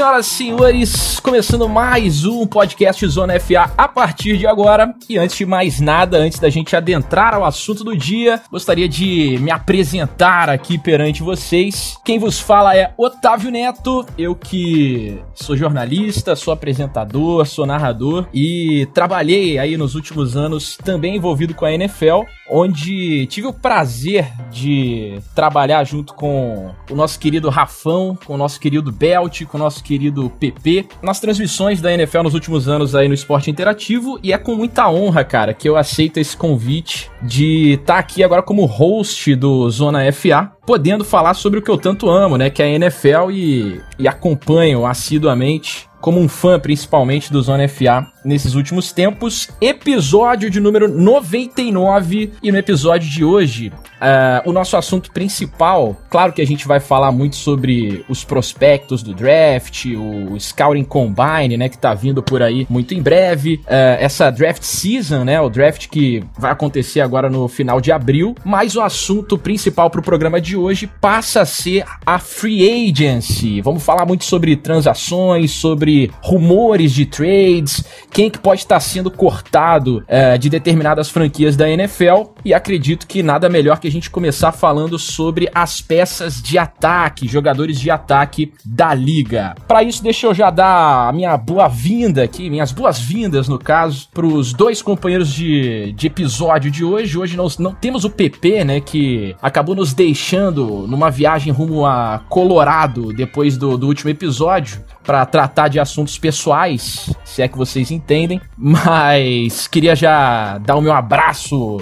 Senhoras e senhores, começando mais um podcast Zona FA a partir de agora. E antes de mais nada, antes da gente adentrar ao assunto do dia, gostaria de me apresentar aqui perante vocês. Quem vos fala é Otávio Neto, eu que sou jornalista, sou apresentador, sou narrador e trabalhei aí nos últimos anos também envolvido com a NFL, onde tive o prazer de trabalhar junto com o nosso querido Rafão, com o nosso querido Belt, com nosso querido PP, nas transmissões da NFL nos últimos anos aí no esporte interativo. E é com muita honra, cara, que eu aceito esse convite de estar tá aqui agora como host do Zona FA, podendo falar sobre o que eu tanto amo, né? Que é a NFL e, e acompanho assiduamente como um fã principalmente do Zona FA nesses últimos tempos. Episódio de número 99. E no episódio de hoje, uh, o nosso assunto principal, claro que a gente vai falar muito sobre os prospectos do draft, o Scouting Combine, né, que tá vindo por aí muito em breve. Uh, essa draft season, né, o draft que vai acontecer agora no final de abril. Mas o assunto principal pro programa de hoje passa a ser a free agency. Vamos falar muito sobre transações, sobre rumores de trades quem que pode estar sendo cortado é, de determinadas franquias da NFL. E acredito que nada melhor que a gente começar falando sobre as peças de ataque, jogadores de ataque da liga. Para isso, deixa eu já dar a minha boa-vinda aqui, minhas boas-vindas no caso, para os dois companheiros de, de episódio de hoje. Hoje nós não temos o PP, né, que acabou nos deixando numa viagem rumo a Colorado depois do, do último episódio para tratar de assuntos pessoais, se é que vocês entendem, mas queria já dar o meu abraço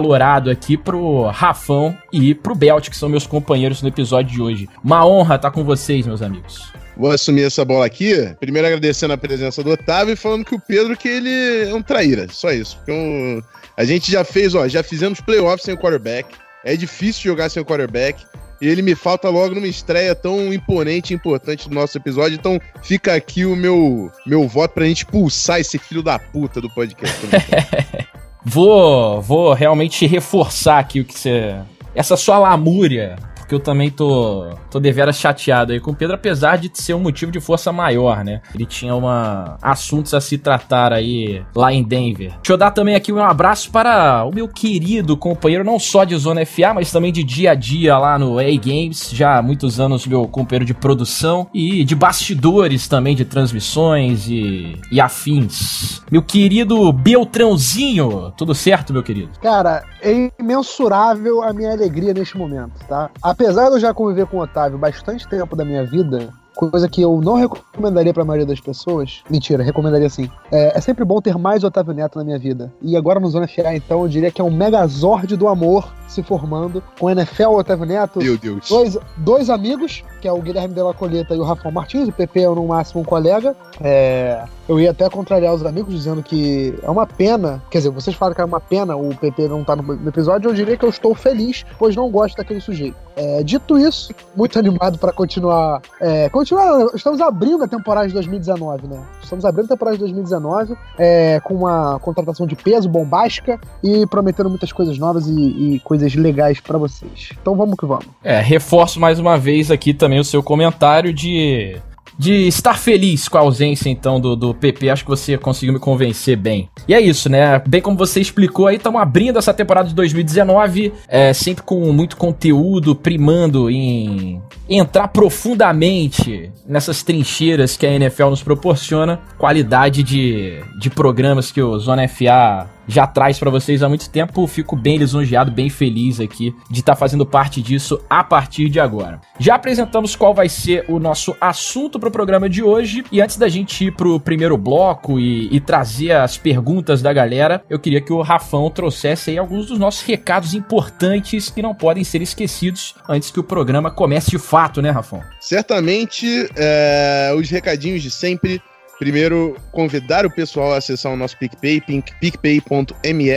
acalorado aqui pro Rafão e pro Belt, que são meus companheiros no episódio de hoje. Uma honra estar com vocês, meus amigos. Vou assumir essa bola aqui, primeiro agradecendo a presença do Otávio e falando que o Pedro que ele é um traíra, só isso. Porque um, a gente já fez, ó, já fizemos playoffs sem o quarterback, é difícil jogar sem o quarterback, e ele me falta logo numa estreia tão imponente e importante do nosso episódio. Então fica aqui o meu, meu voto pra gente expulsar esse filho da puta do podcast. vou, vou realmente reforçar aqui o que você. Essa sua lamúria porque eu também tô, tô deveras chateado aí com o Pedro, apesar de ser um motivo de força maior, né? Ele tinha uma assuntos a se tratar aí lá em Denver. Deixa eu dar também aqui um abraço para o meu querido companheiro, não só de Zona FA, mas também de dia a dia lá no A-Games, já há muitos anos meu companheiro de produção e de bastidores também de transmissões e, e afins. Meu querido Beltrãozinho, tudo certo, meu querido? Cara, é imensurável a minha alegria neste momento, tá? apesar de eu já conviver com o Otávio bastante tempo da minha vida, coisa que eu não recomendaria para a maioria das pessoas. Mentira, recomendaria sim. É, é, sempre bom ter mais Otávio Neto na minha vida. E agora no Zona FA, então, eu diria que é um megazord do amor se formando, com o NFL, Otávio Neto. Meu Deus. Dois, dois amigos, que é o Guilherme de la Coleta e o Rafael Martins. O PP é no máximo um colega. É, eu ia até contrariar os amigos dizendo que é uma pena. Quer dizer, vocês falam que é uma pena o PP não estar tá no episódio. Eu diria que eu estou feliz, pois não gosto daquele sujeito. É, dito isso, muito animado para continuar. É, continuar. Estamos abrindo a temporada de 2019, né? Estamos abrindo a temporada de 2019 é, com uma contratação de peso bombástica e prometendo muitas coisas novas e, e coisas legais para vocês. Então vamos que vamos. É, reforço mais uma vez aqui também o seu comentário de de estar feliz com a ausência, então, do, do PP. Acho que você conseguiu me convencer bem. E é isso, né? Bem como você explicou aí, estamos abrindo essa temporada de 2019, é, sempre com muito conteúdo, primando em entrar profundamente nessas trincheiras que a NFL nos proporciona, qualidade de, de programas que o Zona FA já traz para vocês há muito tempo. Fico bem lisonjeado, bem feliz aqui de estar tá fazendo parte disso a partir de agora. Já apresentamos qual vai ser o nosso assunto para o programa de hoje e antes da gente ir pro primeiro bloco e, e, trazer as perguntas da galera, eu queria que o Rafão trouxesse aí alguns dos nossos recados importantes que não podem ser esquecidos antes que o programa comece de fato, né, Rafão? Certamente, é, os recadinhos de sempre. Primeiro, convidar o pessoal a acessar o nosso PicPay, picpay.me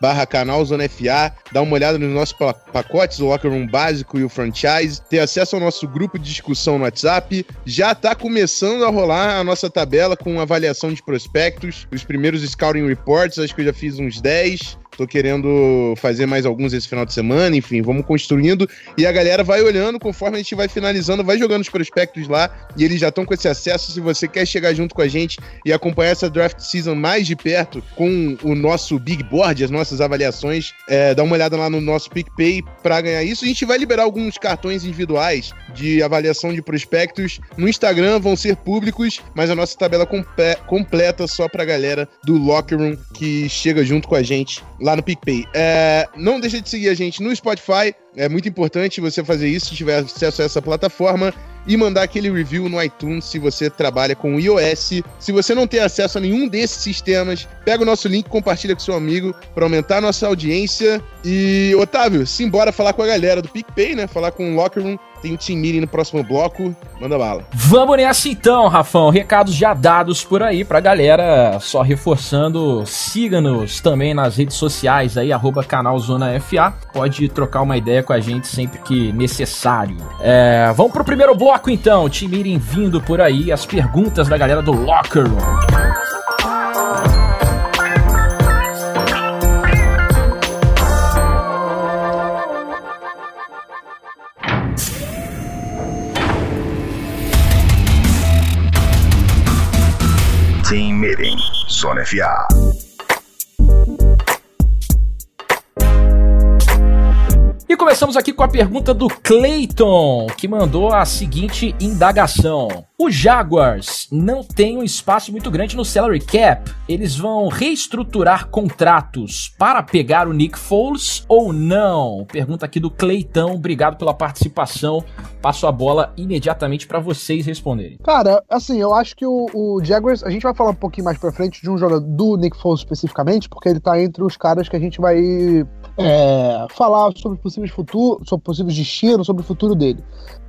barra canal Zona FA, dar uma olhada nos nossos pacotes, o Locker Room básico e o franchise, ter acesso ao nosso grupo de discussão no WhatsApp. Já tá começando a rolar a nossa tabela com avaliação de prospectos, os primeiros scouting reports, acho que eu já fiz uns 10. Tô querendo fazer mais alguns esse final de semana, enfim, vamos construindo e a galera vai olhando conforme a gente vai finalizando, vai jogando os prospectos lá e eles já estão com esse acesso. Se você quer chegar junto com a gente e acompanhar essa draft season mais de perto com o nosso big board, as nossas avaliações, é, dá uma olhada lá no nosso PicPay para ganhar isso. A gente vai liberar alguns cartões individuais de avaliação de prospectos no Instagram, vão ser públicos, mas a nossa tabela comple completa só pra galera do Locker Room que chega junto com a gente lá no PicPay. É, não deixe de seguir a gente no Spotify, é muito importante você fazer isso se tiver acesso a essa plataforma e mandar aquele review no iTunes se você trabalha com iOS. Se você não tem acesso a nenhum desses sistemas, pega o nosso link, compartilha com seu amigo para aumentar a nossa audiência. E, Otávio, simbora falar com a galera do PicPay, né? Falar com o Locker Room tem o Team Meeting no próximo bloco. Manda bala. Vamos nessa então, Rafão. Recados já dados por aí pra galera. Só reforçando, siga-nos também nas redes sociais aí, arroba canal Zona FA. Pode trocar uma ideia com a gente sempre que necessário. É, vamos pro primeiro bloco então. Meeting vindo por aí. As perguntas da galera do Locker Room. Team Meeting, Zona FA. E começamos aqui com a pergunta do Clayton, que mandou a seguinte indagação. O Jaguars não tem um espaço muito grande no salary cap. Eles vão reestruturar contratos para pegar o Nick Foles ou não? Pergunta aqui do Cleitão. Obrigado pela participação. Passo a bola imediatamente para vocês responderem. Cara, assim, eu acho que o, o, Jaguars, a gente vai falar um pouquinho mais pra frente de um jogador do Nick Foles especificamente, porque ele tá entre os caras que a gente vai é, falar sobre possíveis futuros, sobre possíveis destinos, sobre o futuro dele.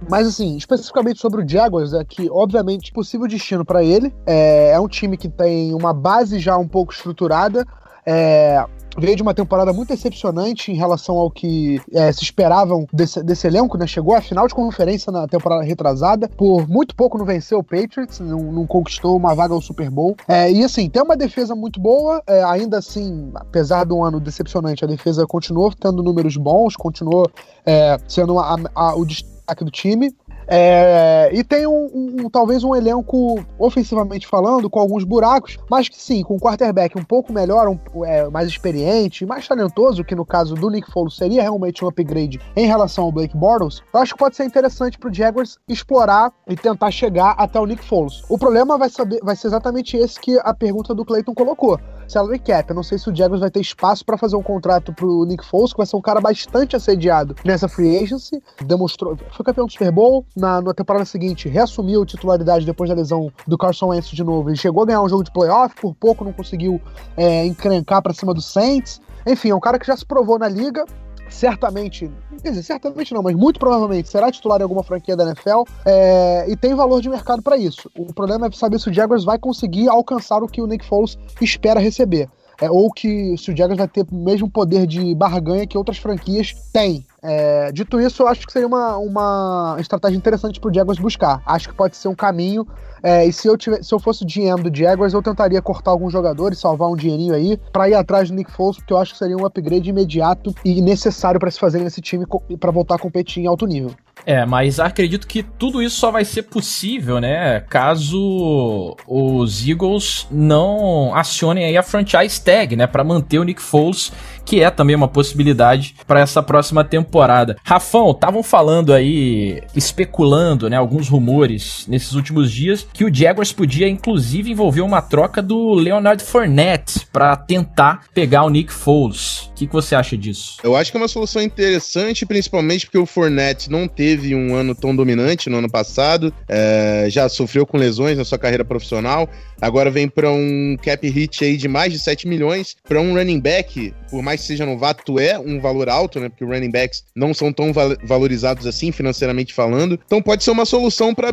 Mas assim, especificamente sobre o Jaguars, é que obviamente possível destino para ele. É, é, um time que tem uma base já um pouco estruturada. É, veio de uma temporada muito decepcionante em relação ao que é, se esperavam desse, desse, elenco, né? Chegou à final de conferência na temporada retrasada, por muito pouco não venceu o Patriots, não, não conquistou uma vaga ao Super Bowl. É, e assim, tem uma defesa muito boa, é, ainda assim, apesar do ano decepcionante, a defesa continuou tendo números bons, continuou é, sendo a, a, o destaque do time. É, e tem um, um, talvez um elenco, ofensivamente falando, com alguns buracos, mas que sim, com um quarterback um pouco melhor, um, é, mais experiente, mais talentoso, que no caso do Nick Foles seria realmente um upgrade em relação ao Blake Bortles, eu acho que pode ser interessante pro Jaguars explorar e tentar chegar até o Nick Foles. O problema vai, saber, vai ser exatamente esse que a pergunta do Clayton colocou salary cap. Eu não sei se o Jaguars vai ter espaço para fazer um contrato pro Nick Foles, que vai ser um cara bastante assediado nessa free agency. Demonstrou, foi campeão do Super Bowl, na, na temporada seguinte reassumiu titularidade depois da lesão do Carson Wentz de novo. Ele chegou a ganhar um jogo de playoff, por pouco não conseguiu é, encrencar para cima do Saints. Enfim, é um cara que já se provou na liga, certamente, quer dizer, certamente não, mas muito provavelmente será titular em alguma franquia da NFL é, e tem valor de mercado para isso. O problema é saber se o Jaguars vai conseguir alcançar o que o Nick Foles espera receber. É, ou que se o Jaguars vai ter o mesmo poder de barganha que outras franquias têm. É, dito isso, eu acho que seria uma, uma estratégia interessante para o Jaguars buscar. Acho que pode ser um caminho. É, e se eu, tiver, se eu fosse o GM do Jaguars, eu tentaria cortar alguns jogadores, salvar um dinheirinho aí, para ir atrás do Nick Foles, porque eu acho que seria um upgrade imediato e necessário para se fazer nesse time para voltar a competir em alto nível. É, mas acredito que tudo isso só vai ser possível, né? Caso os Eagles não acionem aí a franchise tag, né? Para manter o Nick Foles, que é também uma possibilidade para essa próxima temporada. Rafão, estavam falando aí, especulando, né? Alguns rumores nesses últimos dias que o Jaguars podia inclusive envolver uma troca do Leonard Fournette para tentar pegar o Nick Foles. O que, que você acha disso? Eu acho que é uma solução interessante, principalmente porque o Fournette não teve teve um ano tão dominante no ano passado, é, já sofreu com lesões na sua carreira profissional, agora vem para um cap hit aí de mais de 7 milhões, para um running back por mais que seja novato, é um valor alto, né? Porque running backs não são tão val valorizados assim, financeiramente falando. Então pode ser uma solução para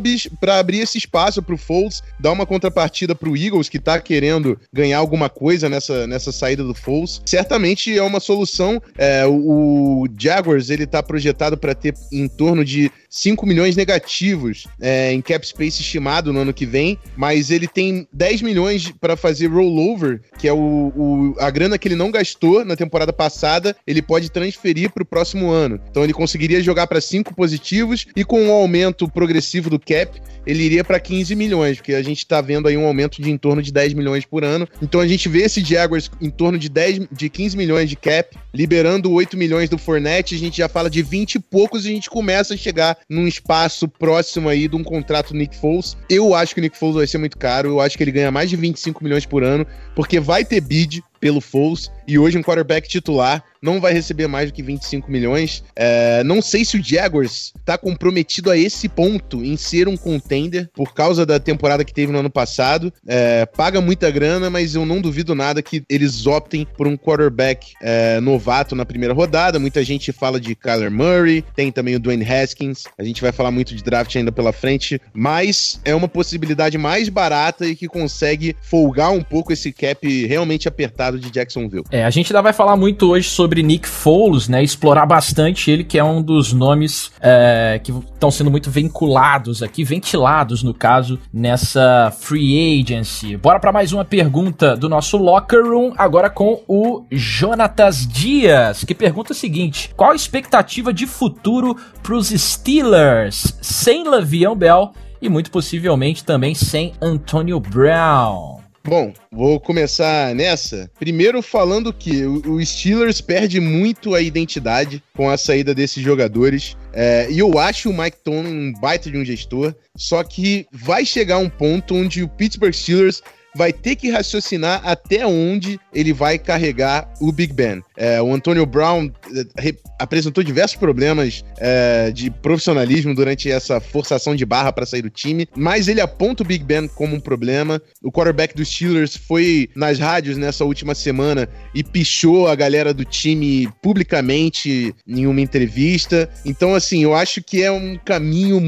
abrir esse espaço pro Foles, dar uma contrapartida pro Eagles, que tá querendo ganhar alguma coisa nessa, nessa saída do Foles. Certamente é uma solução. É, o, o Jaguars, ele tá projetado para ter em torno de 5 milhões negativos é, em cap space estimado no ano que vem, mas ele tem 10 milhões para fazer rollover, que é o, o, a grana que ele não gastou na temporada passada, ele pode transferir para o próximo ano. Então ele conseguiria jogar para 5 positivos e com um aumento progressivo do cap, ele iria para 15 milhões, porque a gente está vendo aí um aumento de em torno de 10 milhões por ano. Então a gente vê esse Jaguars em torno de 10 de 15 milhões de cap, liberando 8 milhões do Fournette, a gente já fala de 20 e poucos e a gente começa a chegar num espaço próximo aí de um contrato Nick Foles. Eu acho que o Nick Foles vai ser muito caro, eu acho que ele ganha mais de 25 milhões por ano, porque vai ter bid pelo Foles e hoje um quarterback titular não vai receber mais do que 25 milhões. É, não sei se o Jaguars está comprometido a esse ponto em ser um contender por causa da temporada que teve no ano passado. É, paga muita grana, mas eu não duvido nada que eles optem por um quarterback é, novato na primeira rodada. Muita gente fala de Kyler Murray, tem também o Dwayne Haskins. A gente vai falar muito de draft ainda pela frente, mas é uma possibilidade mais barata e que consegue folgar um pouco esse cap realmente apertado de Jacksonville. É, a gente ainda vai falar muito hoje sobre Nick Foles, né? Explorar bastante ele, que é um dos nomes é, que estão sendo muito vinculados aqui, ventilados no caso, nessa free agency. Bora para mais uma pergunta do nosso locker room, agora com o Jonatas Dias, que pergunta o seguinte: qual a expectativa de futuro para os Steelers sem Le'Veon Bell e muito possivelmente também sem Antonio Brown? Bom, vou começar nessa. Primeiro falando que o Steelers perde muito a identidade com a saída desses jogadores. É, e eu acho o Mike Tomlin um baita de um gestor. Só que vai chegar um ponto onde o Pittsburgh Steelers vai ter que raciocinar até onde ele vai carregar o Big Ben. É, o Antonio Brown é, apresentou diversos problemas é, de profissionalismo durante essa forçação de barra para sair do time, mas ele aponta o Big Ben como um problema. O quarterback dos Steelers foi nas rádios nessa última semana e pichou a galera do time publicamente em uma entrevista. Então, assim, eu acho que é um caminho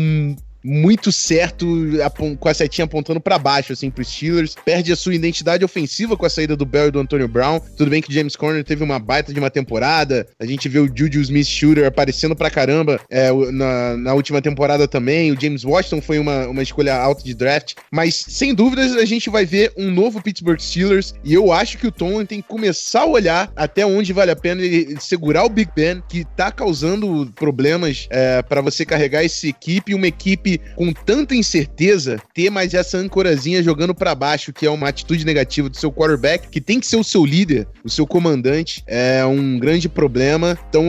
muito certo, com a setinha apontando para baixo, assim, pro Steelers. Perde a sua identidade ofensiva com a saída do Bell e do Antonio Brown. Tudo bem que James Conner teve uma baita de uma temporada. A gente vê o Juju Smith-Shooter aparecendo pra caramba é, na, na última temporada também. O James Washington foi uma, uma escolha alta de draft. Mas, sem dúvidas, a gente vai ver um novo Pittsburgh Steelers. E eu acho que o Tom tem que começar a olhar até onde vale a pena ele segurar o Big Ben, que tá causando problemas é, para você carregar essa equipe. Uma equipe com tanta incerteza ter mais essa âncorazinha jogando para baixo, que é uma atitude negativa do seu quarterback, que tem que ser o seu líder, o seu comandante, é um grande problema. Então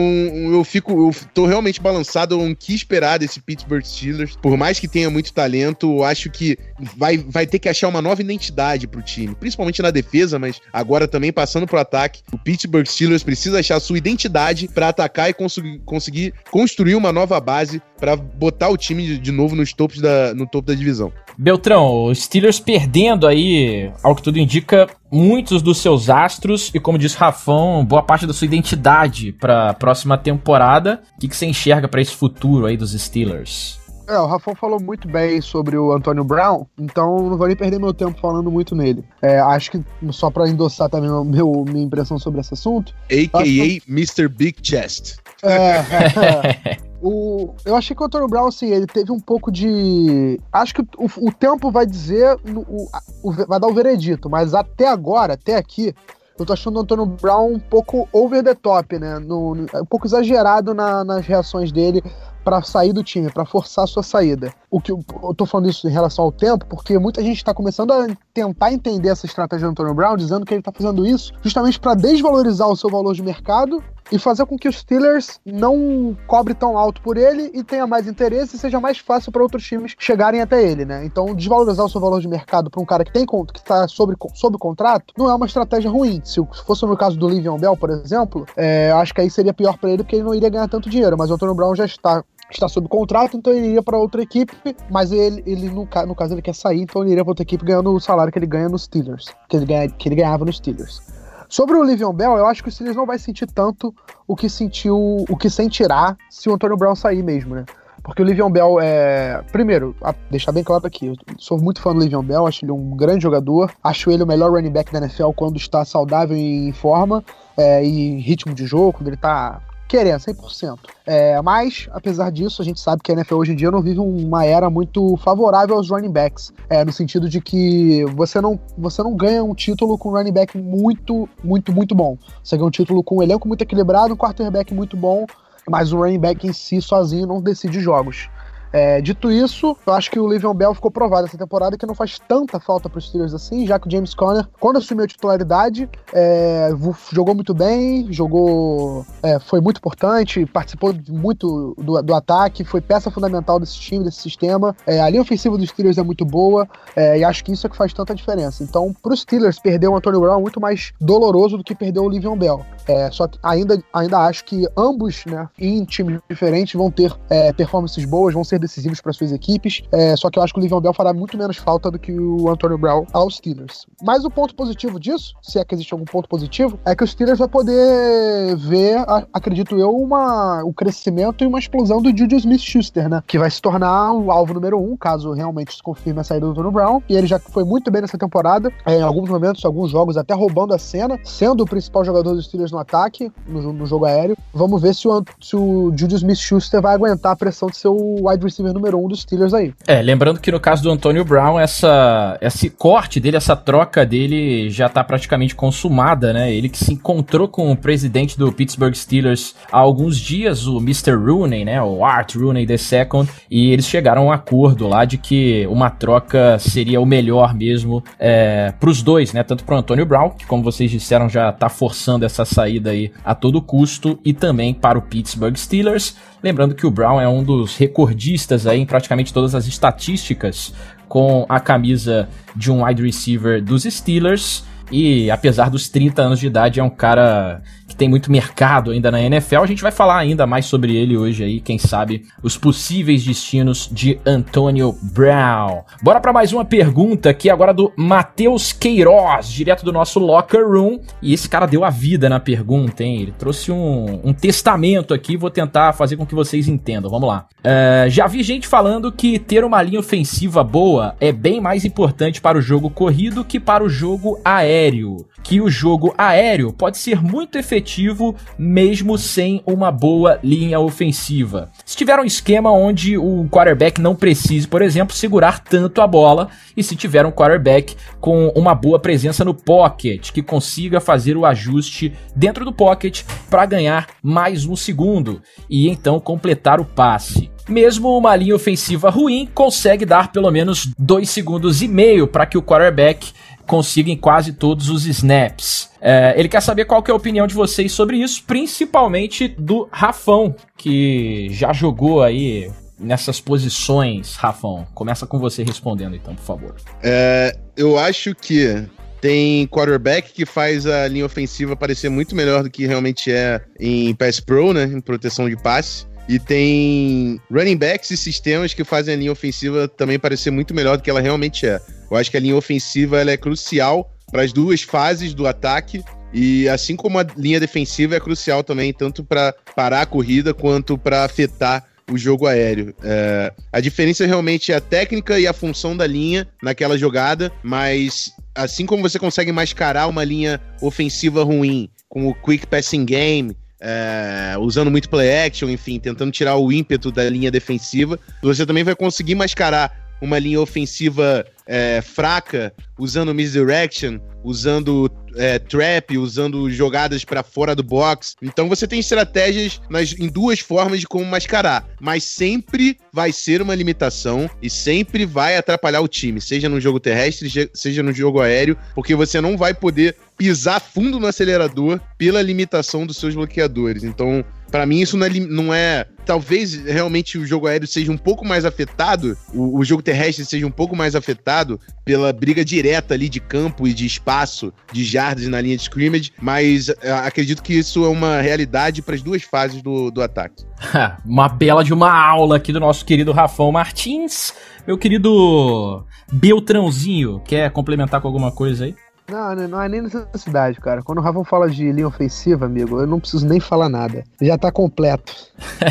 eu fico, eu tô realmente balançado o que esperar desse Pittsburgh Steelers. Por mais que tenha muito talento, acho que vai, vai ter que achar uma nova identidade pro time, principalmente na defesa, mas agora também passando pro ataque. O Pittsburgh Steelers precisa achar sua identidade para atacar e conseguir, conseguir construir uma nova base para botar o time de novo nos topos da, no topo da divisão. Beltrão, os Steelers perdendo aí, ao que tudo indica, muitos dos seus astros e, como disse Rafão, boa parte da sua identidade para a próxima temporada. O que, que você enxerga para esse futuro aí dos Steelers? É, o Rafão falou muito bem sobre o Antônio Brown, então não vou nem perder meu tempo falando muito nele. É, acho que, só para endossar também meu, minha impressão sobre esse assunto. A.K.A. Que... Mr. Big Chest. É, é. O, eu achei que o Antônio Brown, assim, ele teve um pouco de. Acho que o, o tempo vai dizer, o, o, vai dar o veredito, mas até agora, até aqui, eu tô achando o Antônio Brown um pouco over the top, né? No, no, um pouco exagerado na, nas reações dele para sair do time, para forçar a sua saída. O que eu, eu tô falando isso em relação ao tempo, porque muita gente está começando a tentar entender essa estratégia do Antonio Brown, dizendo que ele está fazendo isso justamente para desvalorizar o seu valor de mercado e fazer com que os Steelers não cobre tão alto por ele e tenha mais interesse e seja mais fácil para outros times chegarem até ele, né? Então, desvalorizar o seu valor de mercado para um cara que tem que está sob, sob contrato não é uma estratégia ruim. Se fosse no caso do Livion Bell, por exemplo, é, acho que aí seria pior para ele porque ele não iria ganhar tanto dinheiro, mas o Antonio Brown já está está sob contrato, então ele iria para outra equipe, mas ele, ele no, no, caso ele quer sair, então ele iria para outra equipe ganhando o salário que ele ganha nos Steelers, que ele, ganha, que ele ganhava nos Steelers. Sobre o Livion Bell, eu acho que o Steelers não vai sentir tanto o que sentiu, o que sentirá se o Antônio Brown sair mesmo, né? Porque o Livion Bell é. Primeiro, deixar bem claro aqui, eu sou muito fã do Livion Bell, acho ele um grande jogador, acho ele o melhor running back da NFL quando está saudável e em forma é, e ritmo de jogo, quando ele está querendo, 100%. É, mas, apesar disso, a gente sabe que a NFL hoje em dia não vive uma era muito favorável aos running backs. É, no sentido de que você não, você não ganha um título com um running back muito, muito, muito bom. Você ganha um título com um elenco muito equilibrado, um quarterback muito bom, mas o running back em si sozinho não decide jogos. É, dito isso, eu acho que o Livion Bell ficou provado essa temporada que não faz tanta falta para os Steelers assim, já que o James Conner, quando assumiu a titularidade, é, jogou muito bem, jogou, é, foi muito importante, participou muito do, do, ataque, foi peça fundamental desse time, desse sistema. É, a linha ofensiva dos Steelers é muito boa é, e acho que isso é que faz tanta diferença. Então, para os Steelers, perder o Antonio Brown é muito mais doloroso do que perder o Livion Bell. É, só que ainda, ainda acho que ambos, né, em times diferentes, vão ter performances boas, vão ser decisivos para suas equipes. É, só que eu acho que o Livion Bell fará muito menos falta do que o Antonio Brown aos Steelers. Mas o ponto positivo disso, se é que existe algum ponto positivo, é que o Steelers vai poder ver, acredito eu, uma, o crescimento e uma explosão do Juju Smith-Schuster, né? Que vai se tornar o alvo número um, caso realmente se confirme a saída do Antonio Brown. E ele já foi muito bem nessa temporada, é, em alguns momentos, alguns jogos, até roubando a cena, sendo o principal jogador dos Steelers no ataque, no, no jogo aéreo. Vamos ver se o, se o Juju Smith-Schuster vai aguentar a pressão de ser o wide receiver número um dos Steelers aí. É, lembrando que no caso do Antônio Brown, essa, esse corte dele, essa troca dele já tá praticamente consumada, né? Ele que se encontrou com o presidente do Pittsburgh Steelers há alguns dias, o Mr. Rooney, né? O Art Rooney II, e eles chegaram a um acordo lá de que uma troca seria o melhor mesmo é, pros dois, né? Tanto pro Antônio Brown, que como vocês disseram já tá forçando essa saída aí a todo custo, e também para o Pittsburgh Steelers. Lembrando que o Brown é um dos recordistas aí em praticamente todas as estatísticas com a camisa de um wide receiver dos Steelers. E apesar dos 30 anos de idade, é um cara tem muito mercado ainda na NFL. A gente vai falar ainda mais sobre ele hoje aí, quem sabe, os possíveis destinos de Antonio Brown. Bora para mais uma pergunta aqui agora do Matheus Queiroz, direto do nosso locker room. E esse cara deu a vida na pergunta, hein? Ele trouxe um, um testamento aqui, vou tentar fazer com que vocês entendam. Vamos lá. Uh, já vi gente falando que ter uma linha ofensiva boa é bem mais importante para o jogo corrido que para o jogo aéreo. Que o jogo aéreo pode ser muito efetivo mesmo sem uma boa linha ofensiva. Se tiver um esquema onde o quarterback não precise, por exemplo, segurar tanto a bola, e se tiver um quarterback com uma boa presença no pocket, que consiga fazer o ajuste dentro do pocket para ganhar mais um segundo e então completar o passe. Mesmo uma linha ofensiva ruim consegue dar pelo menos dois segundos e meio para que o quarterback consiga em quase todos os snaps. É, ele quer saber qual que é a opinião de vocês sobre isso, principalmente do Rafão, que já jogou aí nessas posições, Rafão. Começa com você respondendo, então, por favor. É, eu acho que tem quarterback que faz a linha ofensiva parecer muito melhor do que realmente é em pass pro, né? Em proteção de passe. E tem running backs e sistemas que fazem a linha ofensiva também parecer muito melhor do que ela realmente é. Eu acho que a linha ofensiva ela é crucial para as duas fases do ataque. E assim como a linha defensiva é crucial também, tanto para parar a corrida quanto para afetar o jogo aéreo. É, a diferença realmente é a técnica e a função da linha naquela jogada, mas assim como você consegue mascarar uma linha ofensiva ruim com o quick passing game, é, usando muito play action, enfim, tentando tirar o ímpeto da linha defensiva, você também vai conseguir mascarar uma linha ofensiva é, fraca, usando misdirection, usando é, trap, usando jogadas para fora do box. Então você tem estratégias nas, em duas formas de como mascarar, mas sempre vai ser uma limitação e sempre vai atrapalhar o time, seja no jogo terrestre, seja no jogo aéreo, porque você não vai poder pisar fundo no acelerador pela limitação dos seus bloqueadores. Então, para mim, isso não é, não é, Talvez realmente o jogo aéreo seja um pouco mais afetado, o, o, jogo terrestre seja um pouco mais afetado pela briga direta ali de campo e de espaço, de jardas na linha de scrimmage, mas uh, acredito que isso é uma realidade para as duas fases do, do ataque. uma bela de uma aula aqui do nosso querido Rafão Martins. Meu querido Beltrãozinho, quer complementar com alguma coisa aí? Não, não, não é nem necessidade, cara. Quando o Rafa fala de linha ofensiva, amigo, eu não preciso nem falar nada. Já tá completo.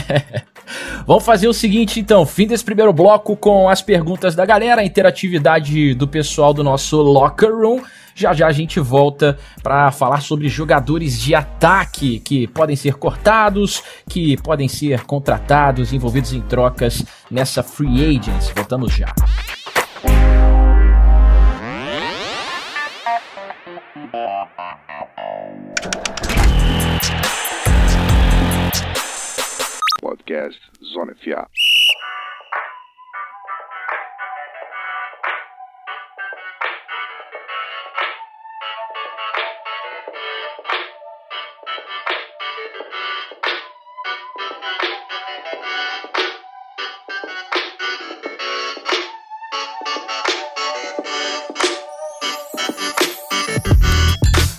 Vamos fazer o seguinte, então. Fim desse primeiro bloco com as perguntas da galera, a interatividade do pessoal do nosso Locker Room. Já já a gente volta para falar sobre jogadores de ataque que podem ser cortados, que podem ser contratados, envolvidos em trocas nessa free agents. Voltamos já. Podcast Zona FA.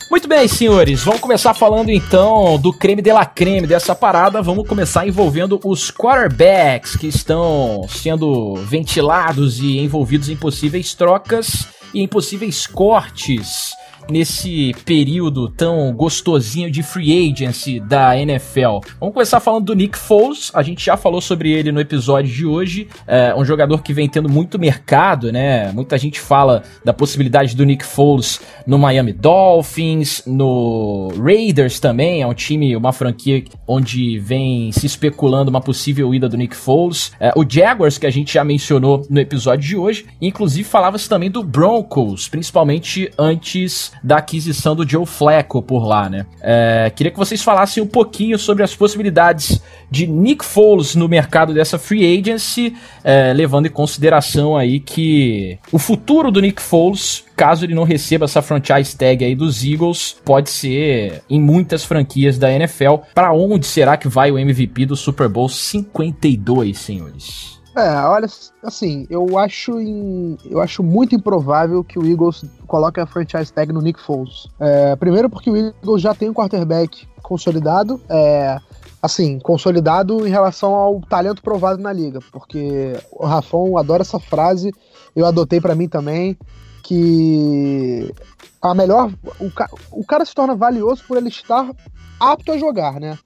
Muito bem, senhores, vamos começar falando então do creme de la creme dessa parada. Vamos começar envolvendo os quarterbacks que estão sendo ventilados e envolvidos em possíveis trocas e em possíveis cortes nesse período tão gostosinho de free agency da NFL. Vamos começar falando do Nick Foles. A gente já falou sobre ele no episódio de hoje. É um jogador que vem tendo muito mercado, né? Muita gente fala da possibilidade do Nick Foles no Miami Dolphins, no Raiders também. É um time, uma franquia onde vem se especulando uma possível ida do Nick Foles. É, o Jaguars, que a gente já mencionou no episódio de hoje. Inclusive, falava-se também do Broncos, principalmente antes da aquisição do Joe Flacco por lá, né? É, queria que vocês falassem um pouquinho sobre as possibilidades de Nick Foles no mercado dessa free agency, é, levando em consideração aí que o futuro do Nick Foles, caso ele não receba essa franchise tag aí dos Eagles, pode ser em muitas franquias da NFL. Para onde será que vai o MVP do Super Bowl 52, senhores? É, olha, assim, eu acho, em, eu acho muito improvável que o Eagles coloque a franchise tag no Nick Foles. É, primeiro porque o Eagles já tem um quarterback consolidado, é, assim, consolidado em relação ao talento provado na liga, porque o Rafão adora essa frase, eu adotei para mim também, que a melhor, o, o cara se torna valioso por ele estar apto a jogar, né?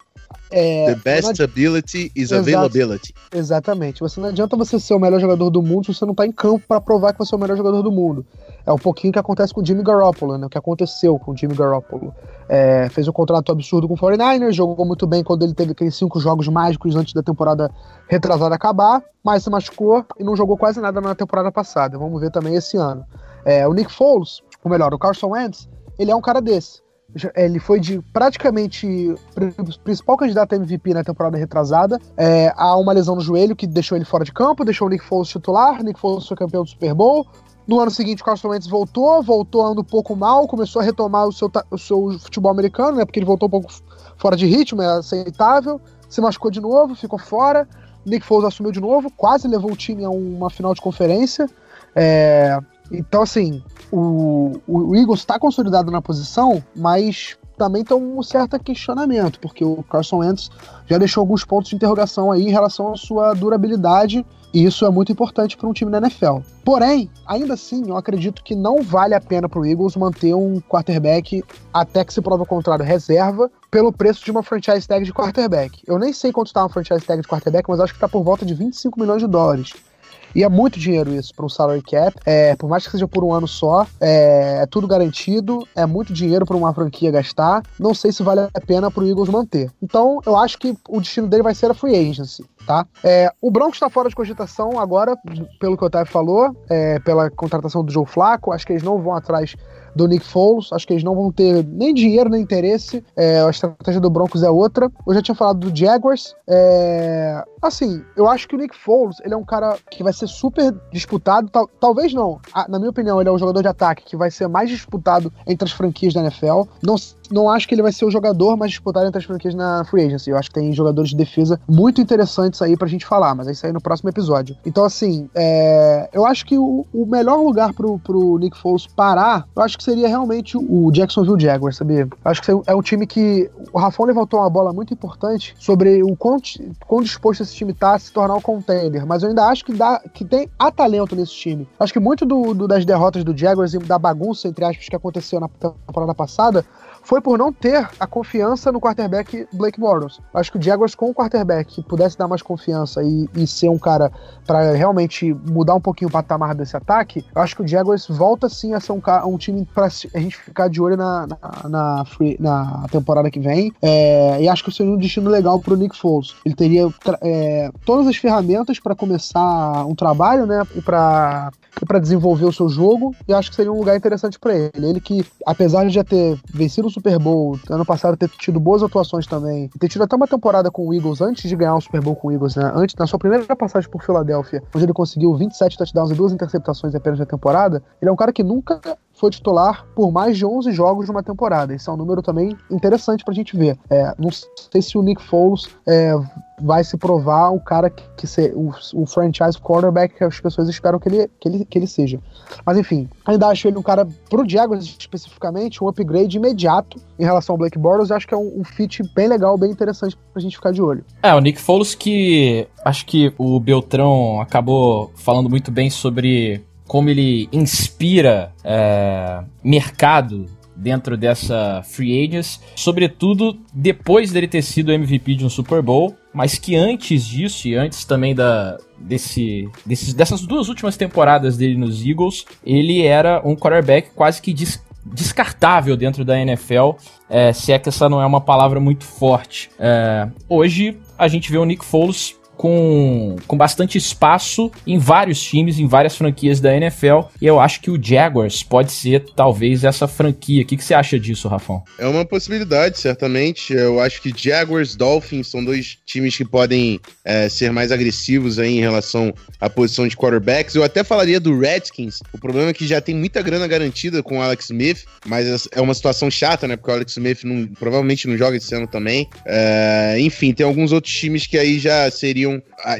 É, The best não... ability is Exato. availability. Exatamente. Você não adianta você ser o melhor jogador do mundo se você não tá em campo para provar que você é o melhor jogador do mundo. É um pouquinho o que acontece com o Jimmy Garoppolo, né? O que aconteceu com o Jimmy Garoppolo. É, fez um contrato absurdo com o 49ers, jogou muito bem quando ele teve aqueles cinco jogos mágicos antes da temporada retrasada acabar, mas se machucou e não jogou quase nada na temporada passada. Vamos ver também esse ano. É, o Nick Foles, ou melhor, o Carson Wentz, ele é um cara desse ele foi de praticamente principal candidato a MVP na temporada retrasada. É, há uma lesão no joelho que deixou ele fora de campo, deixou o Nick Foles titular. Nick Foles foi campeão do Super Bowl. No ano seguinte, o Carson Wentz voltou, voltou andando um pouco mal, começou a retomar o seu, o seu futebol americano, né? Porque ele voltou um pouco fora de ritmo, é aceitável. Se machucou de novo, ficou fora. Nick Foles assumiu de novo, quase levou o time a uma final de conferência. É, então, assim, o, o Eagles está consolidado na posição, mas também tem um certo questionamento, porque o Carson Wentz já deixou alguns pontos de interrogação aí em relação à sua durabilidade, e isso é muito importante para um time da NFL. Porém, ainda assim, eu acredito que não vale a pena para o Eagles manter um quarterback até que se prova o contrário reserva pelo preço de uma franchise tag de quarterback. Eu nem sei quanto está uma franchise tag de quarterback, mas acho que está por volta de 25 milhões de dólares. E é muito dinheiro isso para um salary cap. É, por mais que seja por um ano só, é, é tudo garantido, é muito dinheiro para uma franquia gastar. Não sei se vale a pena para o Eagles manter. Então, eu acho que o destino dele vai ser a free agency, tá? É, o Broncos está fora de cogitação agora, pelo que o Otávio falou, é, pela contratação do Joe Flaco. Acho que eles não vão atrás do Nick Foles. Acho que eles não vão ter nem dinheiro nem interesse. É, a estratégia do Broncos é outra. Eu já tinha falado do Jaguars. É, assim, eu acho que o Nick Foles ele é um cara que vai ser super disputado. Tal, talvez não. na minha opinião, ele é um jogador de ataque que vai ser mais disputado entre as franquias da NFL. Não não acho que ele vai ser o jogador mais disputado entre as franquias na Free Agency. Eu acho que tem jogadores de defesa muito interessantes aí pra gente falar, mas é isso aí no próximo episódio. Então, assim, é, eu acho que o, o, melhor lugar pro, pro Nick Foles parar, eu acho que seria realmente o Jacksonville Jaguars, sabia? Eu acho que é um time que. O Rafão levantou uma bola muito importante sobre o quão, quão disposto esse time tá a se tornar um contender, mas eu ainda acho que, dá, que tem a talento nesse time. Acho que muito do, do, das derrotas do Jaguars e da bagunça, entre aspas, que aconteceu na temporada passada foi por não ter a confiança no quarterback Blake Bortles. Acho que o Jaguars com o quarterback que pudesse dar mais confiança e, e ser um cara para realmente mudar um pouquinho o patamar desse ataque, acho que o Jaguars volta sim a ser um, um time para a gente ficar de olho na, na, na, free, na temporada que vem. É, e acho que seria um destino legal para o Nick Foles. Ele teria é, todas as ferramentas para começar um trabalho, né? E para desenvolver o seu jogo e acho que seria um lugar interessante para ele. Ele que, apesar de já ter vencido Super Bowl, ano passado ter tido boas atuações também, ter tido até uma temporada com o Eagles antes de ganhar o Super Bowl com o Eagles, né? Antes, na sua primeira passagem por Filadélfia, onde ele conseguiu 27 touchdowns e duas interceptações apenas na temporada, ele é um cara que nunca foi titular por mais de 11 jogos numa temporada. Esse é um número também interessante pra gente ver. É, não sei se o Nick Foles é, vai se provar o cara que, que se, o, o, franchise quarterback que as pessoas esperam que ele, que, ele, que ele seja. Mas enfim, ainda acho ele um cara, pro Jaguars especificamente, um upgrade imediato em relação ao Blake Bortles. Acho que é um, um fit bem legal, bem interessante pra gente ficar de olho. É, o Nick Foles que acho que o Beltrão acabou falando muito bem sobre como ele inspira é, mercado dentro dessa free agents, sobretudo depois dele ter sido MVP de um Super Bowl, mas que antes disso e antes também da desse, dessas duas últimas temporadas dele nos Eagles, ele era um quarterback quase que des, descartável dentro da NFL, é, se é que essa não é uma palavra muito forte. É, hoje a gente vê o Nick Foles com, com bastante espaço em vários times, em várias franquias da NFL. E eu acho que o Jaguars pode ser talvez essa franquia. O que, que você acha disso, Rafão? É uma possibilidade, certamente. Eu acho que Jaguars, Dolphins são dois times que podem é, ser mais agressivos aí em relação à posição de quarterbacks. Eu até falaria do Redskins. O problema é que já tem muita grana garantida com o Alex Smith, mas é uma situação chata, né? Porque o Alex Smith não, provavelmente não joga esse ano também. É, enfim, tem alguns outros times que aí já seriam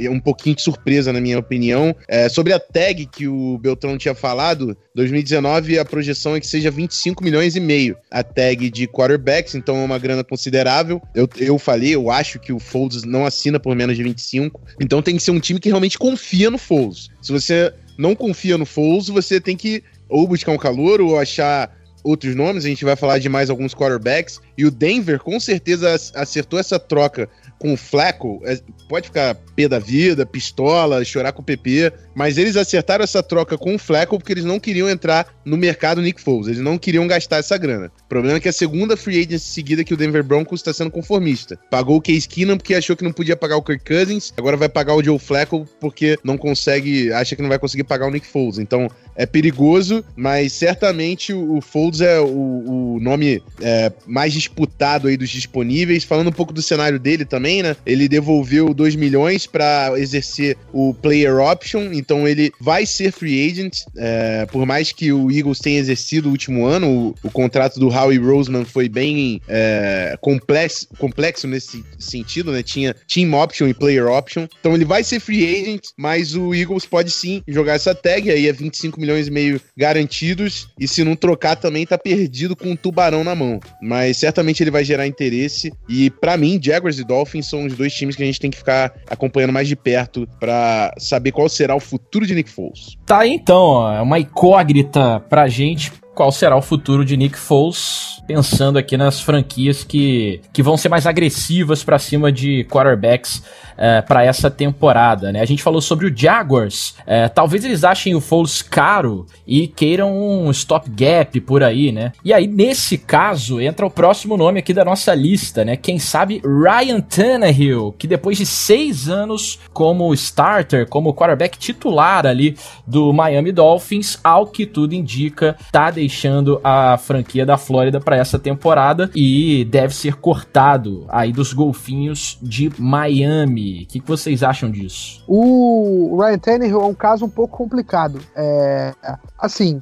um pouquinho de surpresa, na minha opinião. É, sobre a tag que o Beltrão tinha falado, 2019 a projeção é que seja 25 milhões e meio a tag de quarterbacks, então é uma grana considerável. Eu, eu falei, eu acho que o Foles não assina por menos de 25, então tem que ser um time que realmente confia no Foles. Se você não confia no Foles, você tem que ou buscar um calor ou achar outros nomes, a gente vai falar de mais alguns quarterbacks, e o Denver com certeza acertou essa troca com o Fleco, é, pode ficar pé da vida, pistola, chorar com o PP, mas eles acertaram essa troca com o Fleco porque eles não queriam entrar no mercado Nick Foles, eles não queriam gastar essa grana. O problema é que a segunda free agency seguida que o Denver Broncos está sendo conformista. Pagou o Case Keenum porque achou que não podia pagar o Kirk Cousins, agora vai pagar o Joe Fleco porque não consegue, acha que não vai conseguir pagar o Nick Foles. Então é perigoso, mas certamente o, Foles é o, o nome é, mais disputado aí dos disponíveis. Falando um pouco do cenário dele também, também, né? Ele devolveu 2 milhões para exercer o player option, então ele vai ser free agent. É, por mais que o Eagles tenha exercido o último ano, o, o contrato do Howie Roseman foi bem é, complexo, complexo nesse sentido, né? Tinha team option e player option. Então ele vai ser free agent, mas o Eagles pode sim jogar essa tag, aí é 25 milhões e meio garantidos, e se não trocar também tá perdido com um tubarão na mão. Mas certamente ele vai gerar interesse, e para mim, Jaguars e Dolphins são os dois times que a gente tem que ficar acompanhando mais de perto para saber qual será o futuro de Nick Foles. Tá aí então, é uma incógnita pra gente qual será o futuro de Nick Foles, pensando aqui nas franquias que, que vão ser mais agressivas para cima de quarterbacks é, para essa temporada, né? A gente falou sobre o Jaguars. É, talvez eles achem o Foles caro e queiram um stopgap por aí, né? E aí, nesse caso, entra o próximo nome aqui da nossa lista, né? Quem sabe Ryan Tannehill, que depois de seis anos como starter, como quarterback titular ali do Miami Dolphins, ao que tudo indica, tá deixando a franquia da Flórida para essa temporada e deve ser cortado aí dos golfinhos de Miami. O que, que vocês acham disso? O Ryan Tannehill é um caso um pouco complicado. É, assim,